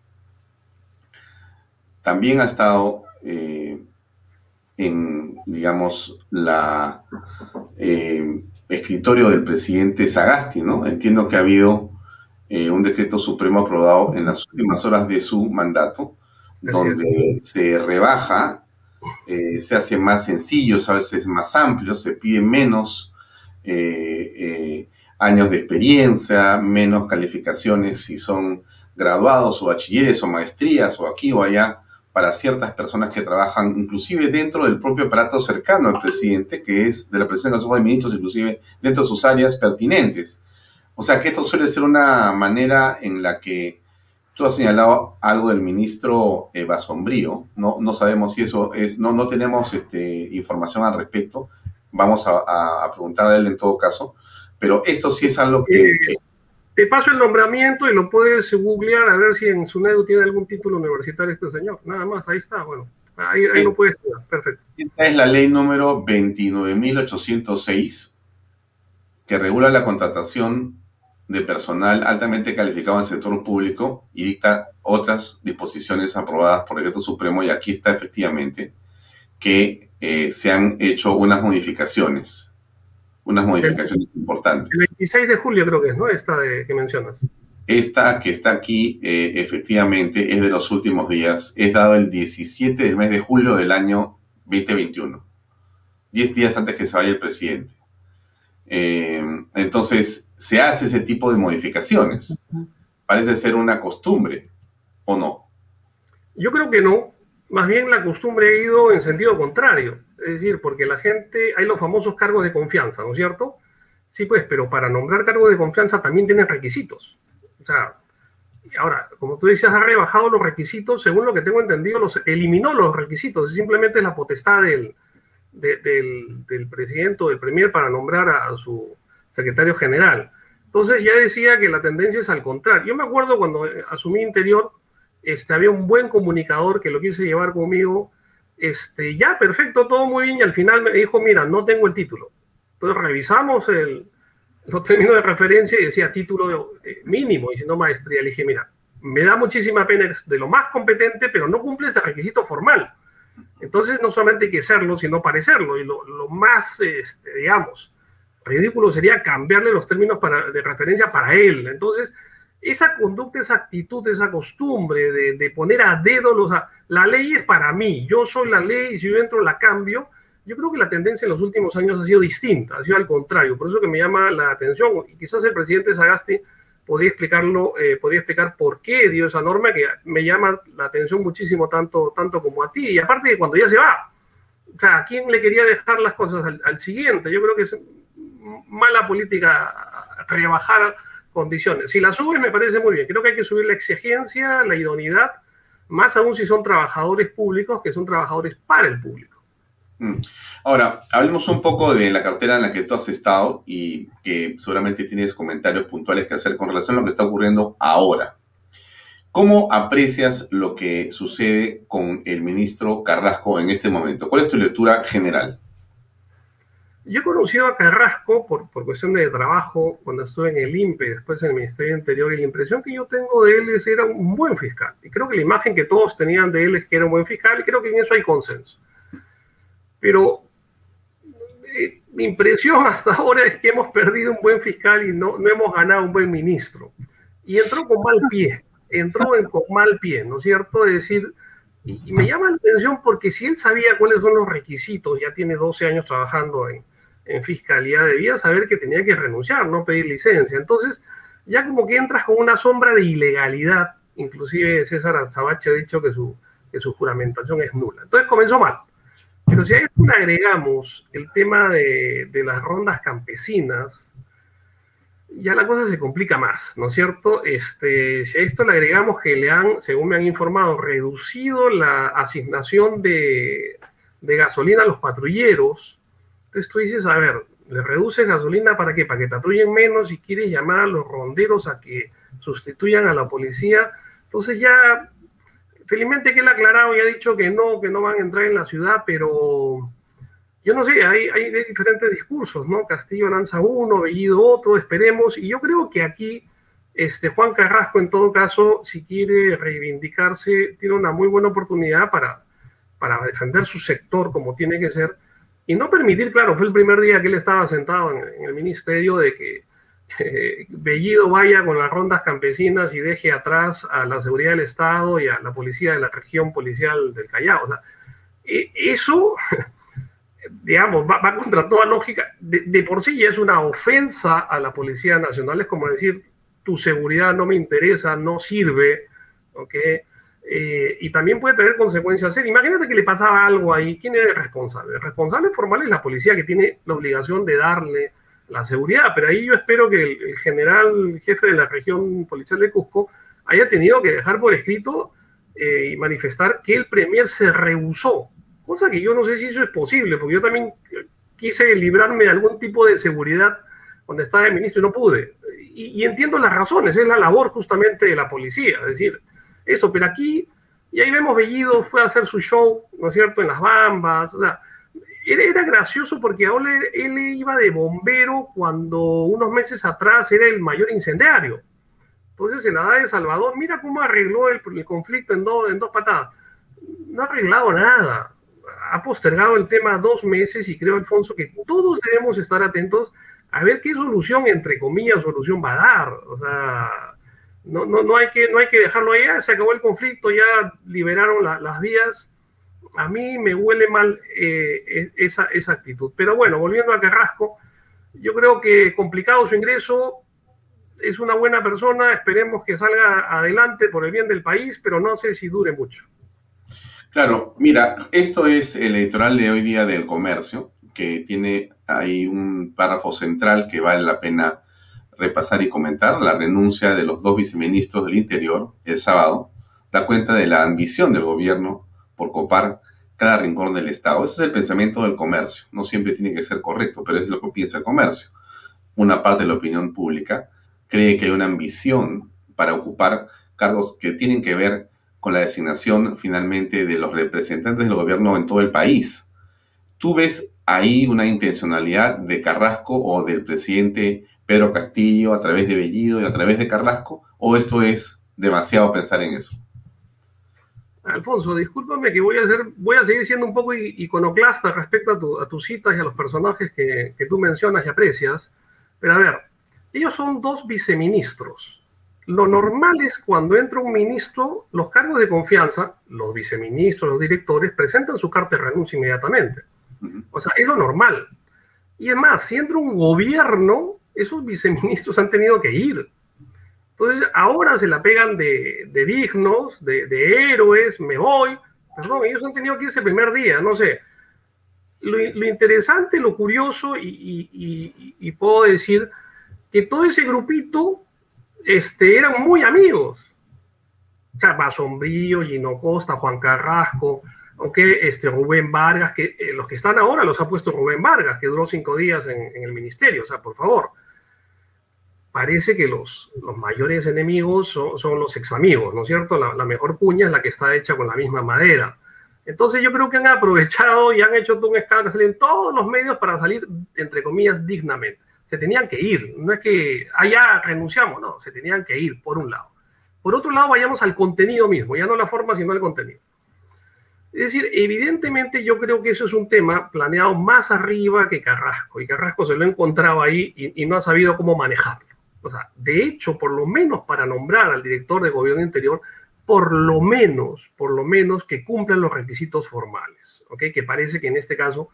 también ha estado en, digamos, la eh, escritorio del presidente Sagasti, ¿no? Entiendo que ha habido eh, un decreto supremo aprobado en las últimas horas de su mandato, donde se rebaja eh, se hace más sencillo, a veces más amplio, se pide menos eh, eh, años de experiencia, menos calificaciones si son graduados o bachilleres o maestrías o aquí o allá para ciertas personas que trabajan inclusive dentro del propio aparato cercano al presidente, que es de la presidencia del Consejo de Ministros, inclusive dentro de sus áreas pertinentes. O sea que esto suele ser una manera en la que tú has señalado algo del ministro Eva Sombrío, no, no sabemos si eso es, no, no tenemos este, información al respecto, vamos a, a preguntarle a él en todo caso, pero esto sí es algo que, Te paso el nombramiento y lo puedes googlear a ver si en su SUNEDU tiene algún título universitario este señor. Nada más, ahí está, bueno. Ahí, ahí lo puedes estudiar, perfecto. Esta es la ley número 29.806 que regula la contratación de personal altamente calificado en el sector público y dicta otras disposiciones aprobadas por el decreto supremo y aquí está efectivamente que eh, se han hecho unas modificaciones unas modificaciones importantes. El 26 de julio creo que es, ¿no? Esta de, que mencionas. Esta que está aquí, eh, efectivamente, es de los últimos días. Es dado el 17 del mes de julio del año 2021. Diez días antes que se vaya el presidente. Eh, entonces, se hace ese tipo de modificaciones. Parece ser una costumbre, ¿o no? Yo creo que no. Más bien la costumbre ha ido en sentido contrario es decir, porque la gente, hay los famosos cargos de confianza, ¿no es cierto? Sí, pues, pero para nombrar cargos de confianza también tienen requisitos. O sea, ahora, como tú decías, ha rebajado los requisitos, según lo que tengo entendido, los eliminó los requisitos, simplemente es la potestad del, del, del presidente o del premier para nombrar a, su secretario general. Entonces ya decía que la tendencia es al contrario. Yo me acuerdo cuando asumí Interior, este, había un buen comunicador que lo quise llevar conmigo este, ya, perfecto, todo muy bien, y al final me dijo, mira, no tengo el título. Entonces revisamos el, los términos de referencia y decía título eh, mínimo, y si no maestría. Le dije, mira, me da muchísima pena, de lo más competente, pero no cumple ese requisito formal. Entonces no solamente hay que serlo, sino parecerlo. Y lo, lo más, este, digamos, ridículo sería cambiarle los términos para, de referencia para él. Entonces, esa conducta, esa actitud, esa costumbre de, de poner a dedo los... la ley es para mí, yo soy la ley, y si yo entro la cambio. Yo creo que la tendencia en los últimos años ha sido distinta, ha sido al contrario, por eso que me llama la atención, y quizás el presidente Sagasti podría explicarlo, eh, podría explicar por qué dio esa norma que me llama la atención muchísimo tanto, tanto como a ti, y aparte de cuando ya se va, o sea, ¿a quién le quería dejar las cosas al, al siguiente? Yo creo que es mala política rebajar condiciones. Si la subes me parece muy bien. Creo que hay que subir la exigencia, la idoneidad, más aún si son trabajadores públicos que son trabajadores para el público. Mm. Ahora, hablemos un poco de la cartera en la que tú has estado y que seguramente tienes comentarios puntuales que hacer con relación a lo que está ocurriendo ahora. ¿Cómo aprecias lo que sucede con el ministro Carrasco en este momento? ¿Cuál es tu lectura general? Yo he conocido a Carrasco por, por cuestión de trabajo cuando estuve en el INPE, después en el Ministerio Interior, y la impresión que yo tengo de él es que era un buen fiscal. Y creo que la imagen que todos tenían de él es que era un buen fiscal, y creo que en eso hay consenso. Pero eh, mi impresión hasta ahora es que hemos perdido un buen fiscal y no, no hemos ganado un buen ministro. Y entró con mal pie, entró en, con mal pie, ¿no es cierto? Es decir, y, y me llama la atención porque si él sabía cuáles son los requisitos, ya tiene 12 años trabajando en, en fiscalía debía saber que tenía que renunciar, no pedir licencia. Entonces, ya como que entras con una sombra de ilegalidad, inclusive César Azabache ha dicho que su, que su juramentación es nula. Entonces comenzó mal. Pero si a esto le agregamos el tema de, de las rondas campesinas, ya la cosa se complica más, ¿no es cierto? Este, si a esto le agregamos que le han, según me han informado, reducido la asignación de, de gasolina a los patrulleros, entonces tú dices, a ver, le reduces gasolina para qué? Para que patrullen menos y quieres llamar a los ronderos a que sustituyan a la policía. Entonces ya, felizmente que él ha aclarado y ha dicho que no, que no van a entrar en la ciudad, pero yo no sé, hay, diferentes discursos, ¿no? Castillo lanza uno, Bellido otro, esperemos, y yo creo que aquí este, Juan Carrasco, en todo caso, si quiere reivindicarse, tiene una muy buena oportunidad para, para defender su sector como tiene que ser y no permitir, claro, fue el primer día que él estaba sentado en, el ministerio de que eh, Bellido vaya con las rondas campesinas y deje atrás a la seguridad del Estado y a la policía de la región policial del Callao. O sea, e, eso, digamos, va, contra toda lógica. De, por sí ya es una ofensa a la Policía Nacional, es como decir, tu seguridad no me interesa, no sirve, ¿ok? Eh, y también puede tener consecuencias serias. Imagínate que le pasaba algo ahí, ¿quién era el responsable? El responsable formal es la policía que tiene la obligación de darle la seguridad, pero ahí yo espero que el, general jefe de la región policial de Cusco haya tenido que dejar por escrito eh, y manifestar que el Premier se rehusó, cosa que yo no sé si eso es posible, porque yo también quise librarme de algún tipo de seguridad cuando estaba el ministro y no pude. Y, y entiendo las razones, es la labor justamente de la policía, es decir, eso, pero aquí, y ahí vemos Bellido fue a hacer su show, ¿no es cierto?, en las bambas, o sea, era, gracioso porque ahora él, iba de bombero cuando unos meses atrás era el mayor incendiario. Entonces, en la edad de Salvador, mira cómo arregló el, conflicto en, en dos patadas. No ha arreglado nada. Ha postergado el tema dos meses y creo, Alfonso, que todos debemos estar atentos a ver qué solución, entre comillas, solución va a dar. O sea, no, no, no, hay, que, no hay que dejarlo allá, se acabó el conflicto, ya liberaron las vías. A mí me huele mal eh, e, esa, esa actitud. Pero bueno, volviendo a Carrasco, yo creo que complicado su ingreso, es una buena persona, esperemos que salga adelante por el bien del país, pero no sé si dure mucho. Claro, mira, esto es el editorial de hoy día del comercio, que tiene ahí un párrafo central que vale la pena repasar y comentar la renuncia de los dos viceministros del Interior el sábado, da cuenta de la ambición del gobierno por copar cada rincón del Estado. Ese es el pensamiento del comercio. No siempre tiene que ser correcto, pero es lo que piensa el comercio. Una parte de la opinión pública cree que hay una ambición para ocupar cargos que tienen que ver con la designación finalmente de los representantes del gobierno en todo el país. ¿Tú ves ahí una intencionalidad de Carrasco o del presidente Pedro Castillo, a través de Bellido y a través de Carrasco? ¿O esto es demasiado pensar en eso? Alfonso, discúlpame que voy a, hacer, voy a seguir siendo un poco iconoclasta respecto a, tus citas y a los personajes que, que tú mencionas y aprecias, pero a ver, ellos son dos viceministros. Lo normal es cuando entra un ministro, los cargos de confianza, los viceministros, los directores, presentan su carta de renuncia inmediatamente. O sea, es lo normal. Y es más, si entra un gobierno, esos viceministros han tenido que ir. Entonces, ahora se la pegan de, dignos, de, héroes, me voy. Perdón, ellos han tenido que irse el primer día, no sé. Lo, interesante, lo curioso, y, puedo decir que todo ese grupito este, eran muy amigos. O sea, Sombrío, Gino Costa, Juan Carrasco, aunque este, Rubén Vargas, que eh, los que están ahora los ha puesto Rubén Vargas, que duró cinco días en el ministerio, o sea, por favor parece que los, los mayores enemigos son, los ex amigos, ¿no es cierto? La, mejor cuña es la que está hecha con la misma madera. Entonces yo creo que han aprovechado y han hecho un escándalo, salen todos los medios para salir, entre comillas, dignamente. Se tenían que ir, no es que allá ah, renunciamos, no, se tenían que ir, por un lado. Por otro lado, vayamos al contenido mismo, ya no la forma, sino el contenido. Es decir, evidentemente yo creo que eso es un tema planeado más arriba que Carrasco, y Carrasco se lo ha encontrado ahí y no ha sabido cómo manejarlo. O sea, de hecho, por lo menos para nombrar al director de gobierno interior, por lo menos, por lo menos que cumplan los requisitos formales. Que parece que en este caso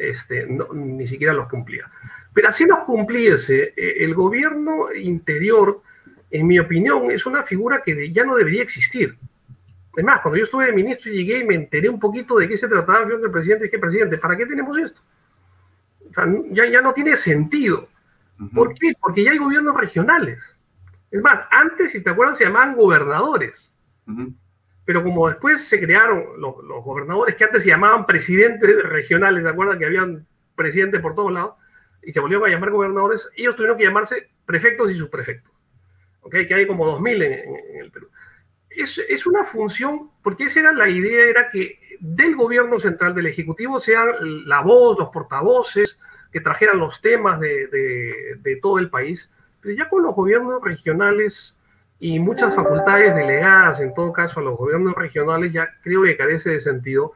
este, ni siquiera los cumplía. Pero así los cumpliese, eh, el gobierno interior, en mi opinión, es una figura que ya no debería existir. Es más, cuando yo estuve de ministro y llegué y me enteré un poquito de qué se trataba el presidente, dije, presidente, ¿para qué tenemos esto? O sea, ya, ya no tiene sentido. ¿Por qué? Porque ya hay gobiernos regionales. Es más, antes, si te acuerdas, se llamaban gobernadores. Pero como después se crearon los, gobernadores que antes se llamaban presidentes regionales, ¿te acuerdas que habían presidentes por todos lados? Y se volvieron a llamar gobernadores, ellos tuvieron que llamarse prefectos y subprefectos. ¿Ok? Que hay como 2.000 en, en, el Perú. Es, es, una función, porque esa era la idea, era que del gobierno central, del Ejecutivo, sean la voz, los portavoces, que trajeran los temas de, de, todo el país, pero ya con los gobiernos regionales y muchas facultades delegadas, en todo caso, a los gobiernos regionales, ya creo que carece de sentido.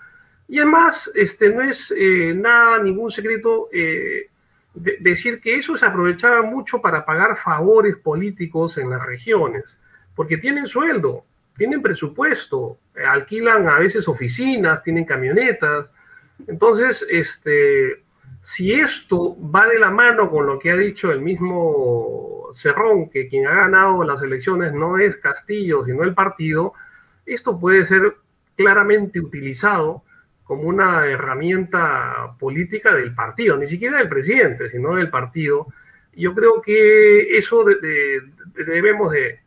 Y además, este, no es eh, nada, ningún secreto eh, decir que eso se aprovechaba mucho para pagar favores políticos en las regiones, porque tienen sueldo, tienen presupuesto, alquilan a veces oficinas, tienen camionetas. Entonces, este, si esto va de la mano con lo que ha dicho el mismo Cerrón, que quien ha ganado las elecciones no es Castillo, sino el partido, esto puede ser claramente utilizado como una herramienta política del partido, ni siquiera del presidente, sino del partido. Yo creo que eso debemos de,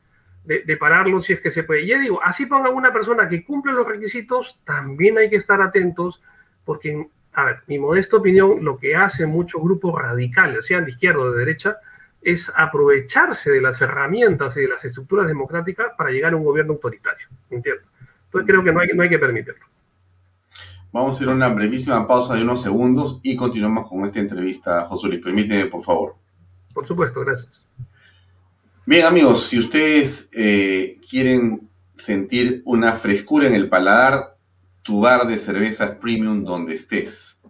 de, pararlo si es que se puede. Ya digo, así ponga una persona que cumple los requisitos, también hay que estar atentos, porque, a ver, mi modesta opinión, lo que hacen muchos grupos radicales, sean de izquierda o de derecha, es aprovecharse de las herramientas y de las estructuras democráticas para llegar a un gobierno autoritario. ¿Entiendes? Entonces creo que no hay, no hay que permitirlo. Vamos a hacer una brevísima pausa de unos segundos y continuamos con esta entrevista. José Luis, permíteme, por favor. Por supuesto, gracias. Bien, amigos, si ustedes eh, quieren sentir una frescura en el paladar, tu bar de cervezas premium donde estés.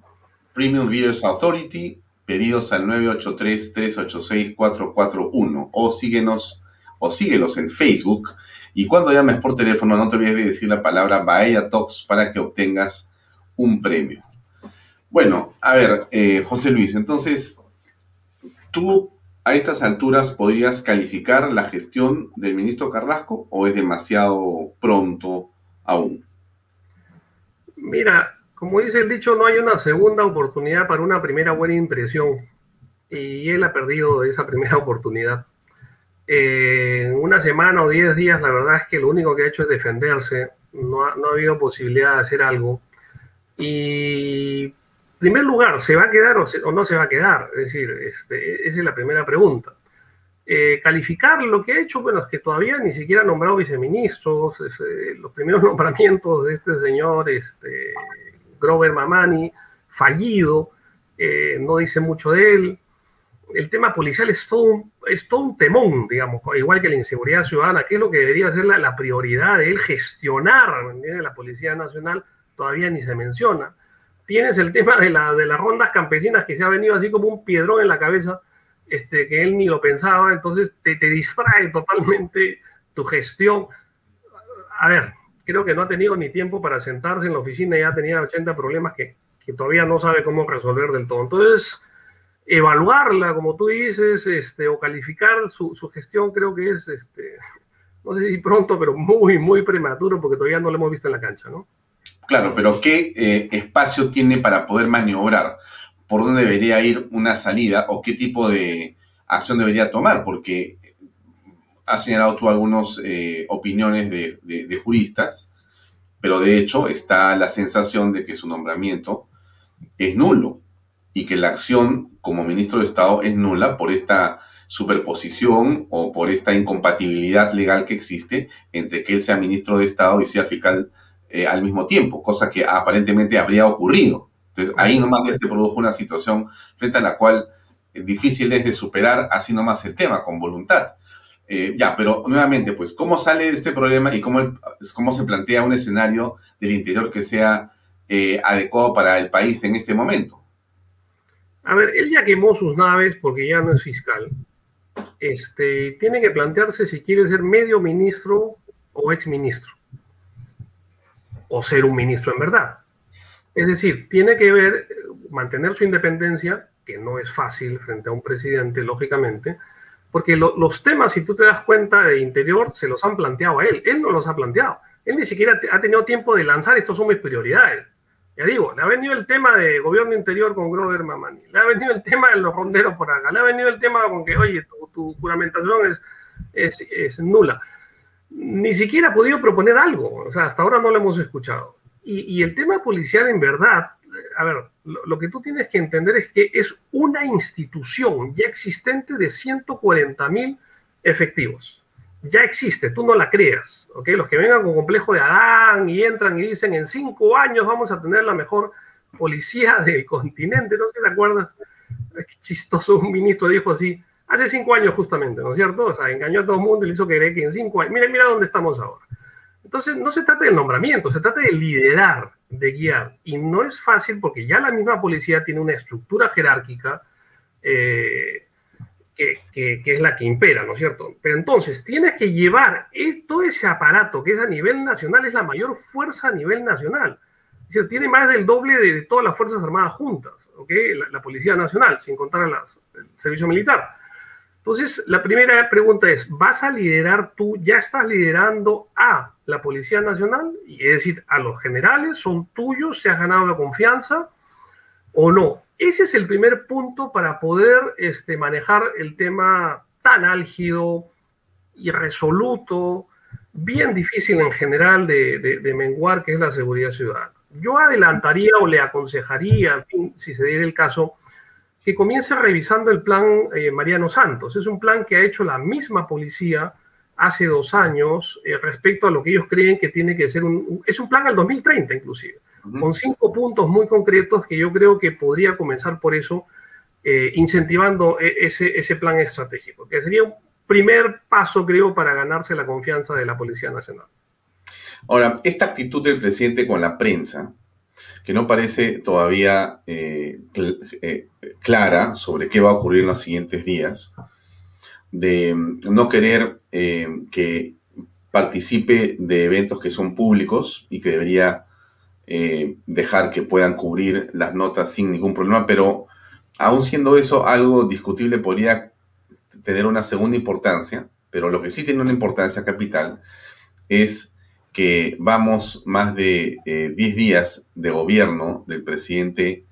Premium Beers Authority, pedidos al 983-386-441 o síguenos o síguelos en Facebook. Y cuando llames por teléfono, no te olvides de decir la palabra Bahía Talks para que obtengas un premio. Bueno, a ver, eh, José Luis, entonces, tú a estas alturas podrías calificar la gestión del ministro Carrasco o es demasiado pronto aún? Mira, como dice el dicho, no hay una segunda oportunidad para una primera buena impresión y él ha perdido esa primera oportunidad. en una semana o diez días, la verdad es que lo único que ha hecho es defenderse, no ha, no ha habido posibilidad de hacer algo. Y, en primer lugar, ¿se va a quedar o, no se va a quedar? Es decir, este, esa es la primera pregunta. Eh, calificar lo que ha hecho, bueno, es que todavía ni siquiera ha nombrado viceministros, eh, los primeros nombramientos de este señor, este, Grover Mamani, fallido, eh, no dice mucho de él. El tema policial es todo, un, es todo un temón, digamos, igual que la inseguridad ciudadana, que es lo que debería ser la, la prioridad de él, gestionar la Policía Nacional todavía ni se menciona. Tienes el tema de, la, de las rondas campesinas que se ha venido así como un piedrón en la cabeza, este, que él ni lo pensaba, entonces te, te distrae totalmente tu gestión. A ver, creo que no ha tenido ni tiempo para sentarse en la oficina, ya tenía 80 problemas que, que todavía no sabe cómo resolver del todo. Entonces, evaluarla, como tú dices, este, o calificar su, su, gestión, creo que es, este, no sé si pronto, pero muy, muy prematuro, porque todavía no lo hemos visto en la cancha, ¿no? Claro, pero ¿qué eh, espacio tiene para poder maniobrar? ¿Por dónde debería ir una salida o qué tipo de acción debería tomar? Porque has señalado tú algunas eh, opiniones de, juristas, pero de hecho está la sensación de que su nombramiento es nulo y que la acción como ministro de Estado es nula por esta superposición o por esta incompatibilidad legal que existe entre que él sea ministro de Estado y sea fiscal eh, al mismo tiempo, cosa que aparentemente habría ocurrido. Entonces ahí nomás se produjo una situación frente a la cual es difícil es de superar así nomás el tema, con voluntad. Eh, ya, pero nuevamente, pues, ¿cómo sale este problema y cómo, cómo se plantea un escenario del interior que sea eh, adecuado para el país en este momento? A ver, él ya quemó sus naves porque ya no es fiscal. Este, tiene que plantearse si quiere ser medio ministro o ex ministro o ser un ministro en verdad. Es decir, tiene que ver, mantener su independencia, que no es fácil frente a un presidente, lógicamente, porque lo, los temas, si tú te das cuenta de interior, se los han planteado a él. Él no los ha planteado. Él ni siquiera ha tenido tiempo de lanzar, estos son mis prioridades. Ya digo, le ha venido el tema de gobierno interior con Grover Mamani, le ha venido el tema de los ronderos por acá, le ha venido el tema con que, oye, tu, tu juramentación es, es, es nula ni siquiera ha podido proponer algo, o sea, hasta ahora no lo hemos escuchado. Y, el tema policial, en verdad, a ver, lo, que tú tienes que entender es que es una institución ya existente de 140 mil efectivos. Ya existe, tú no la creas, ¿ok? Los que vengan con complejo de Adán y entran y dicen en cinco años vamos a tener la mejor policía del continente, ¿no sé si te acuerdas? Chistoso, un ministro dijo así, hace cinco años justamente, ¿no es cierto? O sea, engañó a todo el mundo y le hizo creer que en cinco años, mira, mira dónde estamos ahora. Entonces, no se trata del nombramiento, se trata de liderar, de guiar. Y no es fácil porque ya la misma policía tiene una estructura jerárquica eh, que, es la que impera, ¿no es cierto? Pero entonces tienes que llevar todo ese aparato que es a nivel nacional, es la mayor fuerza a nivel nacional. Es decir, tiene más del doble de, todas las Fuerzas Armadas juntas, ¿ok? La, Policía Nacional, sin contar el servicio militar. Entonces, la primera pregunta es, ¿vas a liderar tú, ya estás liderando a la Policía Nacional? Y es decir, a los generales, ¿son tuyos? ¿Se has ganado la confianza o no? Ese es el primer punto para poder este, manejar el tema tan álgido, irresoluto, bien difícil en general de, menguar, que es la seguridad ciudadana. Yo adelantaría o le aconsejaría, si se diera el caso, que comience revisando el plan eh, Mariano Santos. Es un plan que ha hecho la misma policía hace dos años eh, respecto a lo que ellos creen que tiene que ser un... Es un plan al 2030 inclusive con cinco puntos muy concretos que yo creo que podría comenzar por eso, eh, incentivando ese, ese plan estratégico, que sería un primer paso, creo, para ganarse la confianza de la Policía Nacional. Ahora, esta actitud del presidente con la prensa, que no parece todavía eh, eh, clara sobre qué va a ocurrir en los siguientes días, de no querer que participe de eventos que son públicos y que debería eh, dejar que puedan cubrir las notas sin ningún problema, pero aún siendo eso algo discutible podría tener una segunda importancia, pero lo que sí tiene una importancia capital es que vamos más de 10 eh, días de gobierno del presidente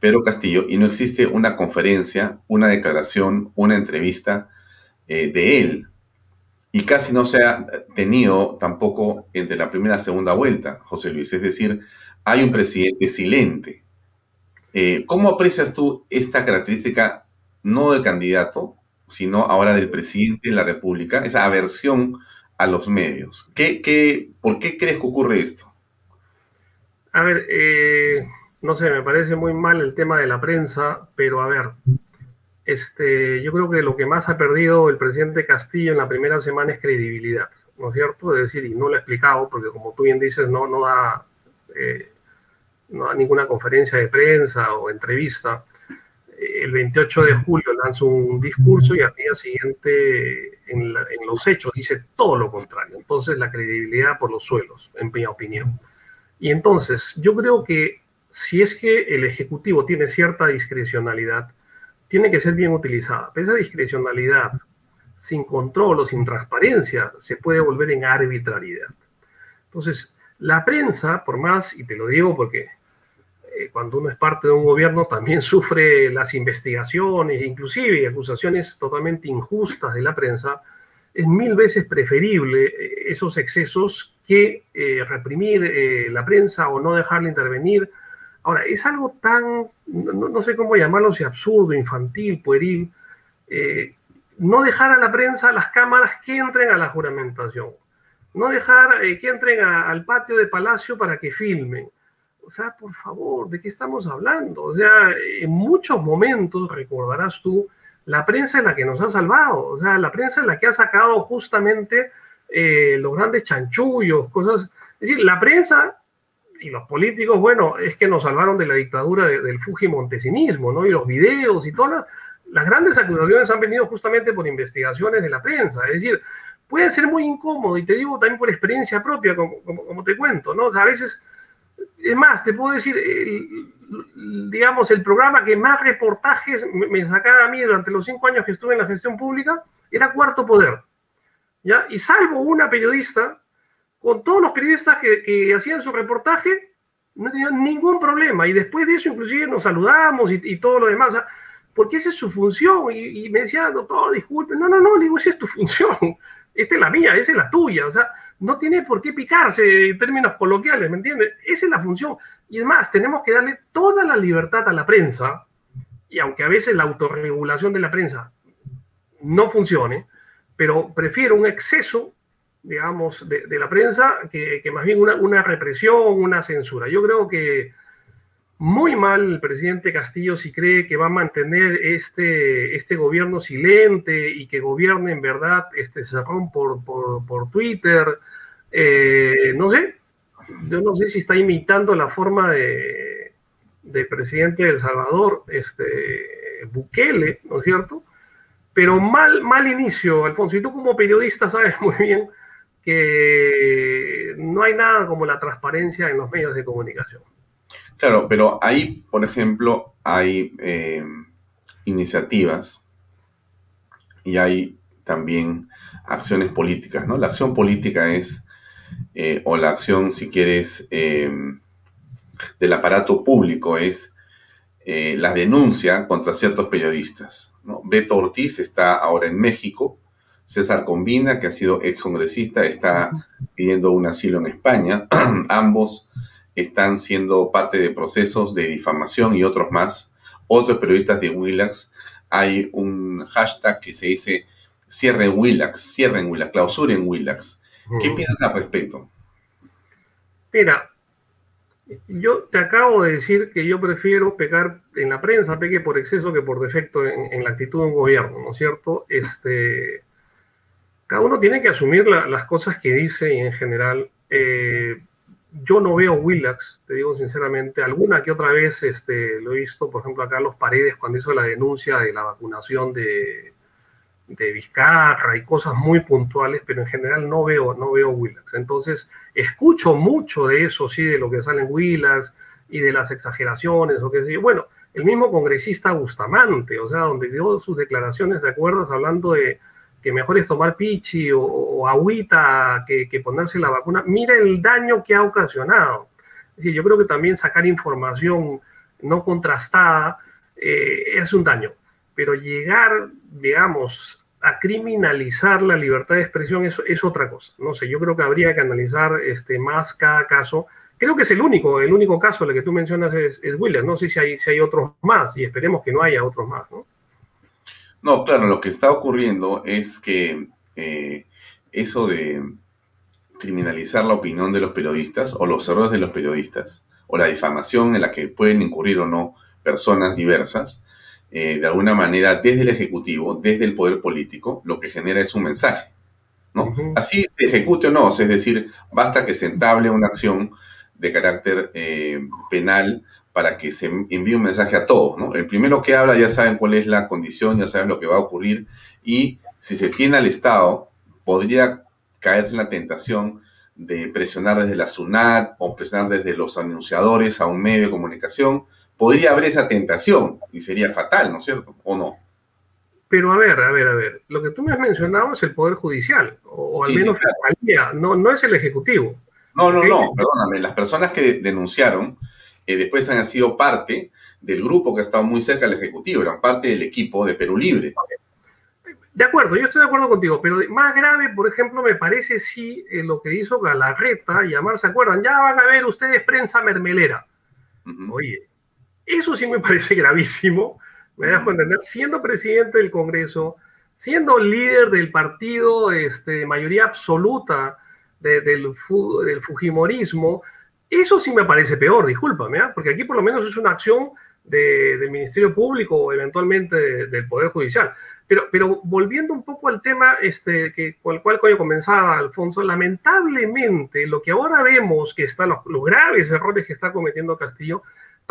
Pedro Castillo y no existe una conferencia, una declaración, una entrevista eh, de él. Y casi no se ha tenido tampoco entre la primera y segunda vuelta, José Luis. Es decir, hay un presidente silente. Eh, ¿Cómo aprecias tú esta característica, no del candidato, sino ahora del presidente de la República, esa aversión a los medios? ¿Qué, qué, por qué crees que ocurre esto? A ver, eh, no sé, me parece muy mal el tema de la prensa, pero a ver, este, yo creo que lo que más ha perdido el presidente Castillo en la primera semana es credibilidad, ¿no es cierto? Es decir, y no lo he explicado, porque como tú bien dices, no, no, da, eh, no da ninguna conferencia de prensa o entrevista. El 28 de julio lanza un discurso y al día siguiente en, en los hechos dice todo lo contrario. Entonces la credibilidad por los suelos, en mi opinión. Y entonces yo creo que si es que el Ejecutivo tiene cierta discrecionalidad, tiene que ser bien utilizada. Pero esa discrecionalidad, sin control o sin transparencia, se puede volver en arbitrariedad. Entonces, la prensa, por más, y te lo digo porque eh, cuando uno es parte de un gobierno también sufre las investigaciones, inclusive acusaciones totalmente injustas de la prensa, es mil veces preferible eh, esos excesos que eh, reprimir la prensa o no dejarla intervenir. Ahora, es algo tan, no, sé cómo llamarlo, si absurdo, infantil, pueril, eh, no dejar a la prensa, a las cámaras que entren a la juramentación, no dejar eh, que entren al patio de Palacio para que filmen. O sea, por favor, ¿de qué estamos hablando? O sea, en muchos momentos, recordarás tú, la prensa es la que nos ha salvado, o sea, la prensa es la que ha sacado justamente eh, los grandes chanchullos, cosas. Es decir, la prensa y los políticos, bueno, es que nos salvaron de la dictadura del Fuji-Montesinismo, ¿no? Y los videos y todas las, grandes acusaciones han venido justamente por investigaciones de la prensa. Es decir, puede ser muy incómodo, y te digo también por experiencia propia, como, como, te cuento, ¿no? O sea, a veces, es más, te puedo decir, digamos, el programa que más reportajes me, sacaba a mí durante los cinco años que estuve en la gestión pública era Cuarto Poder. ¿Ya? Y salvo una periodista con todos los periodistas que, hacían su reportaje, no tenían ningún problema. Y después de eso, inclusive nos saludamos y, todo lo demás, porque esa es su función. Y, me decía, doctor, disculpe, no, no, no, digo, esa es tu función. Esta es la mía, esa es la tuya. O sea, no tiene por qué picarse en términos coloquiales, ¿me entiendes? Esa es la función. Y es más, tenemos que darle toda la libertad a la prensa, y aunque a veces la autorregulación de la prensa no funcione, pero prefiero un exceso digamos, de, la prensa que, más bien una, represión, una censura. Yo creo que muy mal el presidente Castillo si cree que va a mantener este, este gobierno silente y que gobierne en verdad este cerrón por, por, Twitter. Eh, no sé, yo no sé si está imitando la forma de, de presidente de El Salvador, este, Bukele, ¿no es cierto? pero mal, mal inicio, Alfonso. Y tú como periodista sabes muy bien que no hay nada como la transparencia en los medios de comunicación. Claro, pero ahí, por ejemplo, hay eh, iniciativas y hay también acciones políticas, ¿no? La acción política es, eh, o la acción, si quieres, eh, del aparato público es la denuncia contra ciertos periodistas. ¿no? Beto Ortiz está ahora en México, César Combina, que ha sido excongresista, está pidiendo un asilo en España. Ambos están siendo parte de procesos de difamación y otros más. Otros periodistas de Willax, hay un hashtag que se dice cierren Willax, cierren Willax, clausuren Willax. ¿Qué piensas al respecto? Mira, yo te acabo de decir que yo prefiero pecar en la prensa, peque por exceso que por defecto en, la actitud de un gobierno, ¿no es cierto? Este, cada uno tiene que asumir las cosas que dice y en general. Eh, yo no veo Willax, te digo sinceramente, alguna que otra vez este, lo he visto, por ejemplo, a Carlos Paredes cuando hizo la denuncia de la vacunación de, de Vizcarra y cosas muy puntuales, pero en general no veo, no veo Willax. Entonces, escucho mucho de eso, sí, de lo que sale en Willax y de las exageraciones o qué sé yo. Bueno, el mismo congresista Bustamante, o sea, donde dio sus declaraciones de acuerdo hablando de que mejor es tomar pichi o, agüita que, ponerse la vacuna, mira el daño que ha ocasionado. Es yo creo que también sacar información no contrastada eh, es un daño, pero llegar, digamos, a criminalizar la libertad de expresión es, es otra cosa. No sé, yo creo que habría que analizar este, más cada caso. Creo que es el único, el único caso, el que tú mencionas es, es Williams. No sé si hay, si hay otros más y esperemos que no haya otros más, ¿no? No, claro, lo que está ocurriendo es que eh, eso de criminalizar la opinión de los periodistas o los errores de los periodistas o la difamación en la que pueden incurrir o no personas diversas, eh, de alguna manera desde el Ejecutivo, desde el poder político, lo que genera es un mensaje. ¿no? Así se ejecute o no, es decir, basta que se entable una acción de carácter eh, penal para que se envíe un mensaje a todos, ¿no? El primero que habla ya saben cuál es la condición, ya saben lo que va a ocurrir y si se tiene al Estado, podría caerse en la tentación de presionar desde la SUNAT o presionar desde los anunciadores a un medio de comunicación. Podría haber esa tentación y sería fatal, ¿no es cierto? ¿O no? Pero a ver, a ver, a ver, lo que tú me has mencionado es el Poder Judicial, o, al menos la no, no es el Ejecutivo. No, no, no, perdóname, las personas que denunciaron eh, después han sido parte del grupo que ha estado muy cerca del Ejecutivo, eran parte del equipo de Perú Libre. De acuerdo, yo estoy de acuerdo contigo, pero más grave, por ejemplo, me parece sí eh, lo que hizo Galarreta y Amar, ¿se acuerdan? Ya van a ver ustedes prensa mermelera. Oye, eso sí me parece gravísimo, me dejo entender, siendo presidente del Congreso, siendo líder del partido de este, mayoría absoluta del, del Fujimorismo, eso sí me parece peor, discúlpame, ¿ah? porque aquí por lo menos es una acción del Ministerio Público o eventualmente del Poder Judicial. Pero, pero volviendo un poco al tema este, que, con el cual comenzaba Alfonso, lamentablemente lo que ahora vemos que están los, los, graves errores que está cometiendo Castillo,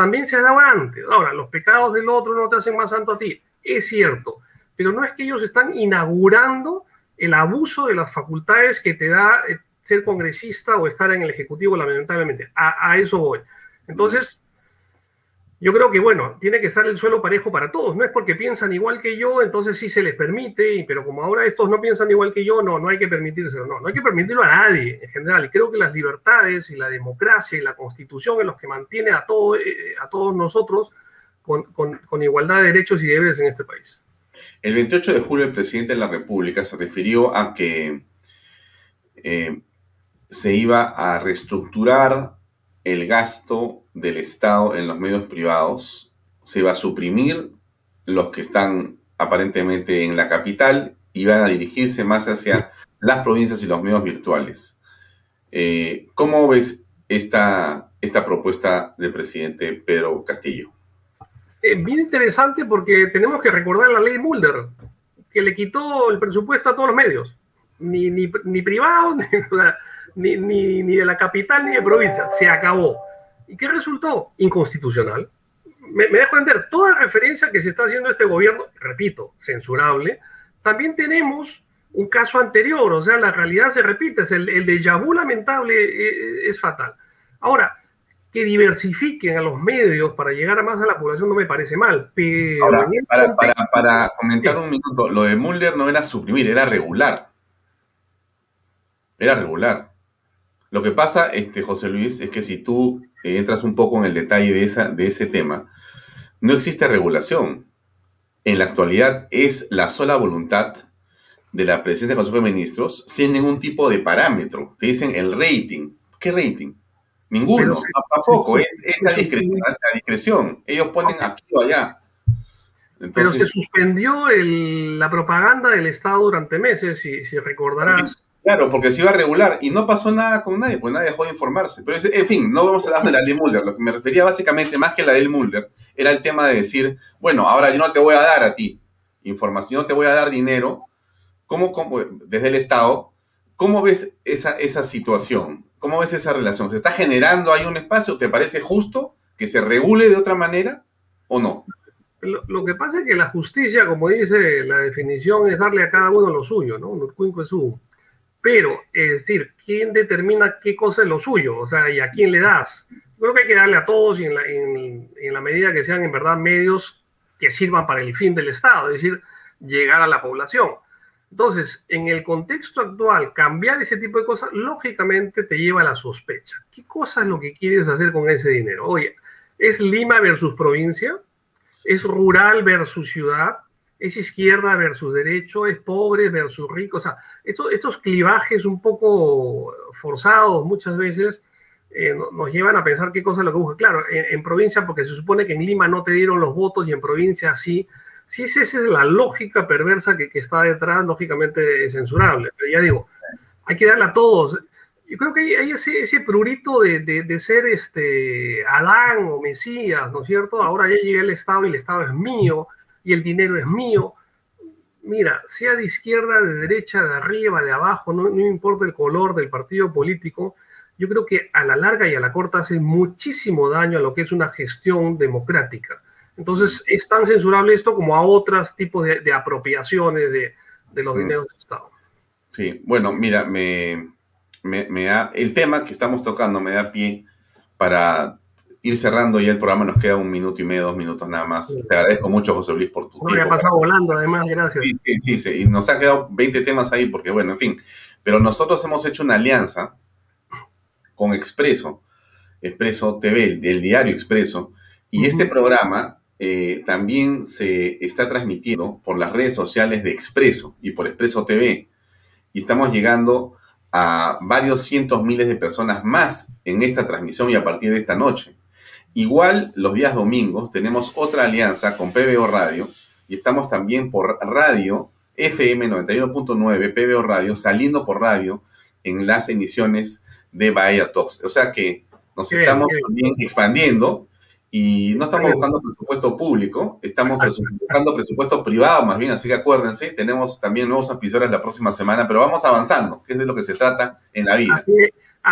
también se ha dado antes. Ahora, los pecados del otro no te hacen más santo a ti, es cierto, pero no es que ellos están inaugurando el abuso de las facultades que te da eh, ser congresista o estar en el Ejecutivo, lamentablemente. A, eso voy. Entonces, yo creo que, bueno, tiene que estar el suelo parejo para todos. No es porque piensan igual que yo, entonces sí se les permite, pero como ahora estos no piensan igual que yo, no, no hay que permitírselo. No, no hay que permitirlo a nadie en general. Y creo que las libertades y la democracia y la constitución es los que mantiene a, todo, eh, a todos nosotros con, con igualdad de derechos y deberes en este país. El 28 de julio el presidente de la República se refirió a que eh, se iba a reestructurar el gasto del Estado en los medios privados, se iba a suprimir los que están aparentemente en la capital y van a dirigirse más hacia las provincias y los medios virtuales. Eh, ¿Cómo ves esta, esta propuesta del presidente Pedro Castillo? Eh, bien interesante porque tenemos que recordar la ley Mulder, que le quitó el presupuesto a todos los medios, ni, ni privados, ni, ni, ni, ni de la capital ni de provincia. Se acabó. ¿Y qué resultó? Inconstitucional. Me, me dejo entender, toda referencia que se está haciendo este gobierno, repito, censurable, también tenemos un caso anterior, o sea, la realidad se repite, el, el déjà vu lamentable es, es fatal. Ahora, que diversifiquen a los medios para llegar a más a la población no me parece mal, pero... para, para, para, comentar un minuto, lo de Mulder no era suprimir, era regular. Era regular. Lo que pasa, este, José Luis, es que si tú entras un poco en el detalle de, esa, de ese tema, no existe regulación. En la actualidad es la sola voluntad de la presidencia del Consejo de Ministros sin ningún tipo de parámetro. Te dicen el rating. ¿Qué rating? Ninguno, tampoco, es esa discreción, la discreción. Ellos ponen aquí o allá. Pero se suspendió la propaganda del Estado durante meses, si, si recordarás. Claro, porque se iba a regular y no pasó nada con nadie, pues nadie dejó de informarse. Pero, en fin, no vamos a hablar de la ley Mulder. Lo que me refería básicamente, más que la ley Mulder, era el tema de decir, bueno, ahora yo no te voy a dar a ti información, no te voy a dar dinero. ¿Cómo, cómo desde el Estado, cómo ves esa, esa situación? ¿Cómo ves esa relación? ¿Se está generando ahí un espacio? ¿Te parece justo que se regule de otra manera o no? Lo, que pasa es que la justicia, como dice la definición, es darle a cada uno lo suyo, ¿no? es su. Pero, es decir, ¿quién determina qué cosa es lo suyo? O sea, ¿y a quién le das? Creo que hay que darle a todos y en la, en la medida que sean en verdad medios que sirvan para el fin del Estado, es decir, llegar a la población. Entonces, en el contexto actual, cambiar ese tipo de cosas, lógicamente te lleva a la sospecha. ¿Qué cosa es lo que quieres hacer con ese dinero? Oye, ¿es Lima versus provincia? ¿Es rural versus ciudad? ¿Es izquierda versus derecho? ¿Es pobre versus rico? O sea, estos, estos clivajes un poco forzados muchas veces eh, nos llevan a pensar qué cosa es lo que busca. Claro, en, en provincia, porque se supone que en Lima no te dieron los votos y en provincia sí si esa es la lógica perversa que, está detrás, lógicamente es censurable. Pero ya digo, hay que darle a todos. Yo creo que hay, ese, ese prurito de, ser este Adán o Mesías, ¿no es cierto? Ahora ya llega el Estado y el Estado es mío y el dinero es mío. Mira, sea de izquierda, de derecha, de arriba, de abajo, no, no importa el color del partido político, yo creo que a la larga y a la corta hace muchísimo daño a lo que es una gestión democrática. Entonces, es tan censurable esto como a otros tipos de, apropiaciones de, los mm. dineros del Estado. Sí, bueno, mira, me, me, da, el tema que estamos tocando me da pie para ir cerrando ya el programa. Nos queda un minuto y medio, dos minutos nada más. Te agradezco mucho, José Luis, por tu no, tiempo. Me ha pasado volando, además, gracias. Sí, sí, sí, y nos ha quedado 20 temas ahí, porque bueno, en fin. Pero nosotros hemos hecho una alianza con Expreso, Expreso TV, el, diario Expreso, y este programa eh, también se está transmitiendo por las redes sociales de Expreso y por Expreso TV. Y estamos llegando a varios cientos miles de personas más en esta transmisión y a partir de esta noche. Igual los días domingos tenemos otra alianza con PBO Radio y estamos también por radio FM 91.9, PBO Radio, saliendo por radio en las emisiones de Bahía Talks. O sea que nos estamos también expandiendo y no estamos buscando presupuesto público, estamos buscando presupuesto privado más bien, así que acuérdense, tenemos también nuevos auspiciadores la próxima semana, pero vamos avanzando, que es de lo que se trata en la vida. Así,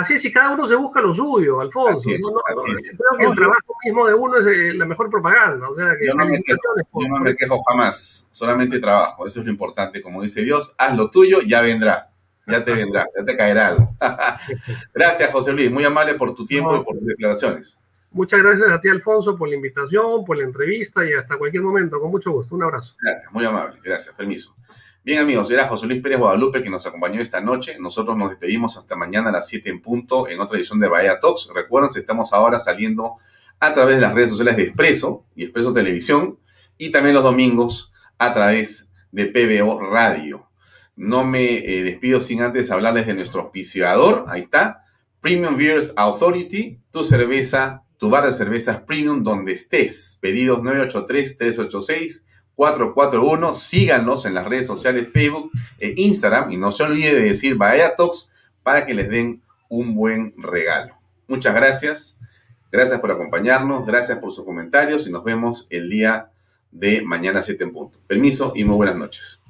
es, y cada uno se busca lo suyo, Alfonso. creo que el trabajo mismo de uno es eh, la mejor propaganda. yo no, me quejo, yo no me quejo jamás, solamente trabajo, eso es lo importante. Como dice Dios, haz lo tuyo, ya vendrá ya te vendrá, ya te caerá algo. Gracias, José Luis, muy amable por tu tiempo y por tus declaraciones. Muchas gracias a ti, Alfonso, por la invitación, por la entrevista y hasta cualquier momento. Con mucho gusto. Un abrazo. Gracias, muy amable. Gracias, permiso. Bien, amigos, era José Luis Pérez Guadalupe que nos acompañó esta noche. Nosotros nos despedimos hasta mañana a las 7 en punto en otra edición de Bahía Talks. Recuerden, estamos ahora saliendo a través de las redes sociales de Expreso y Expreso Televisión y también los domingos a través de PBO Radio. No me eh, despido sin antes hablarles de nuestro auspiciador. Ahí está. Premium Beers Authority, tu cerveza tu bar de cervezas premium donde estés. Pedidos 983-386-441. Síganos en las redes sociales Facebook e Instagram y no se olvide de decir Bahía Talks para que les den un buen regalo. Muchas gracias. Gracias por acompañarnos, gracias por sus comentarios y nos vemos el día de mañana 7 en punto. Permiso y muy buenas noches.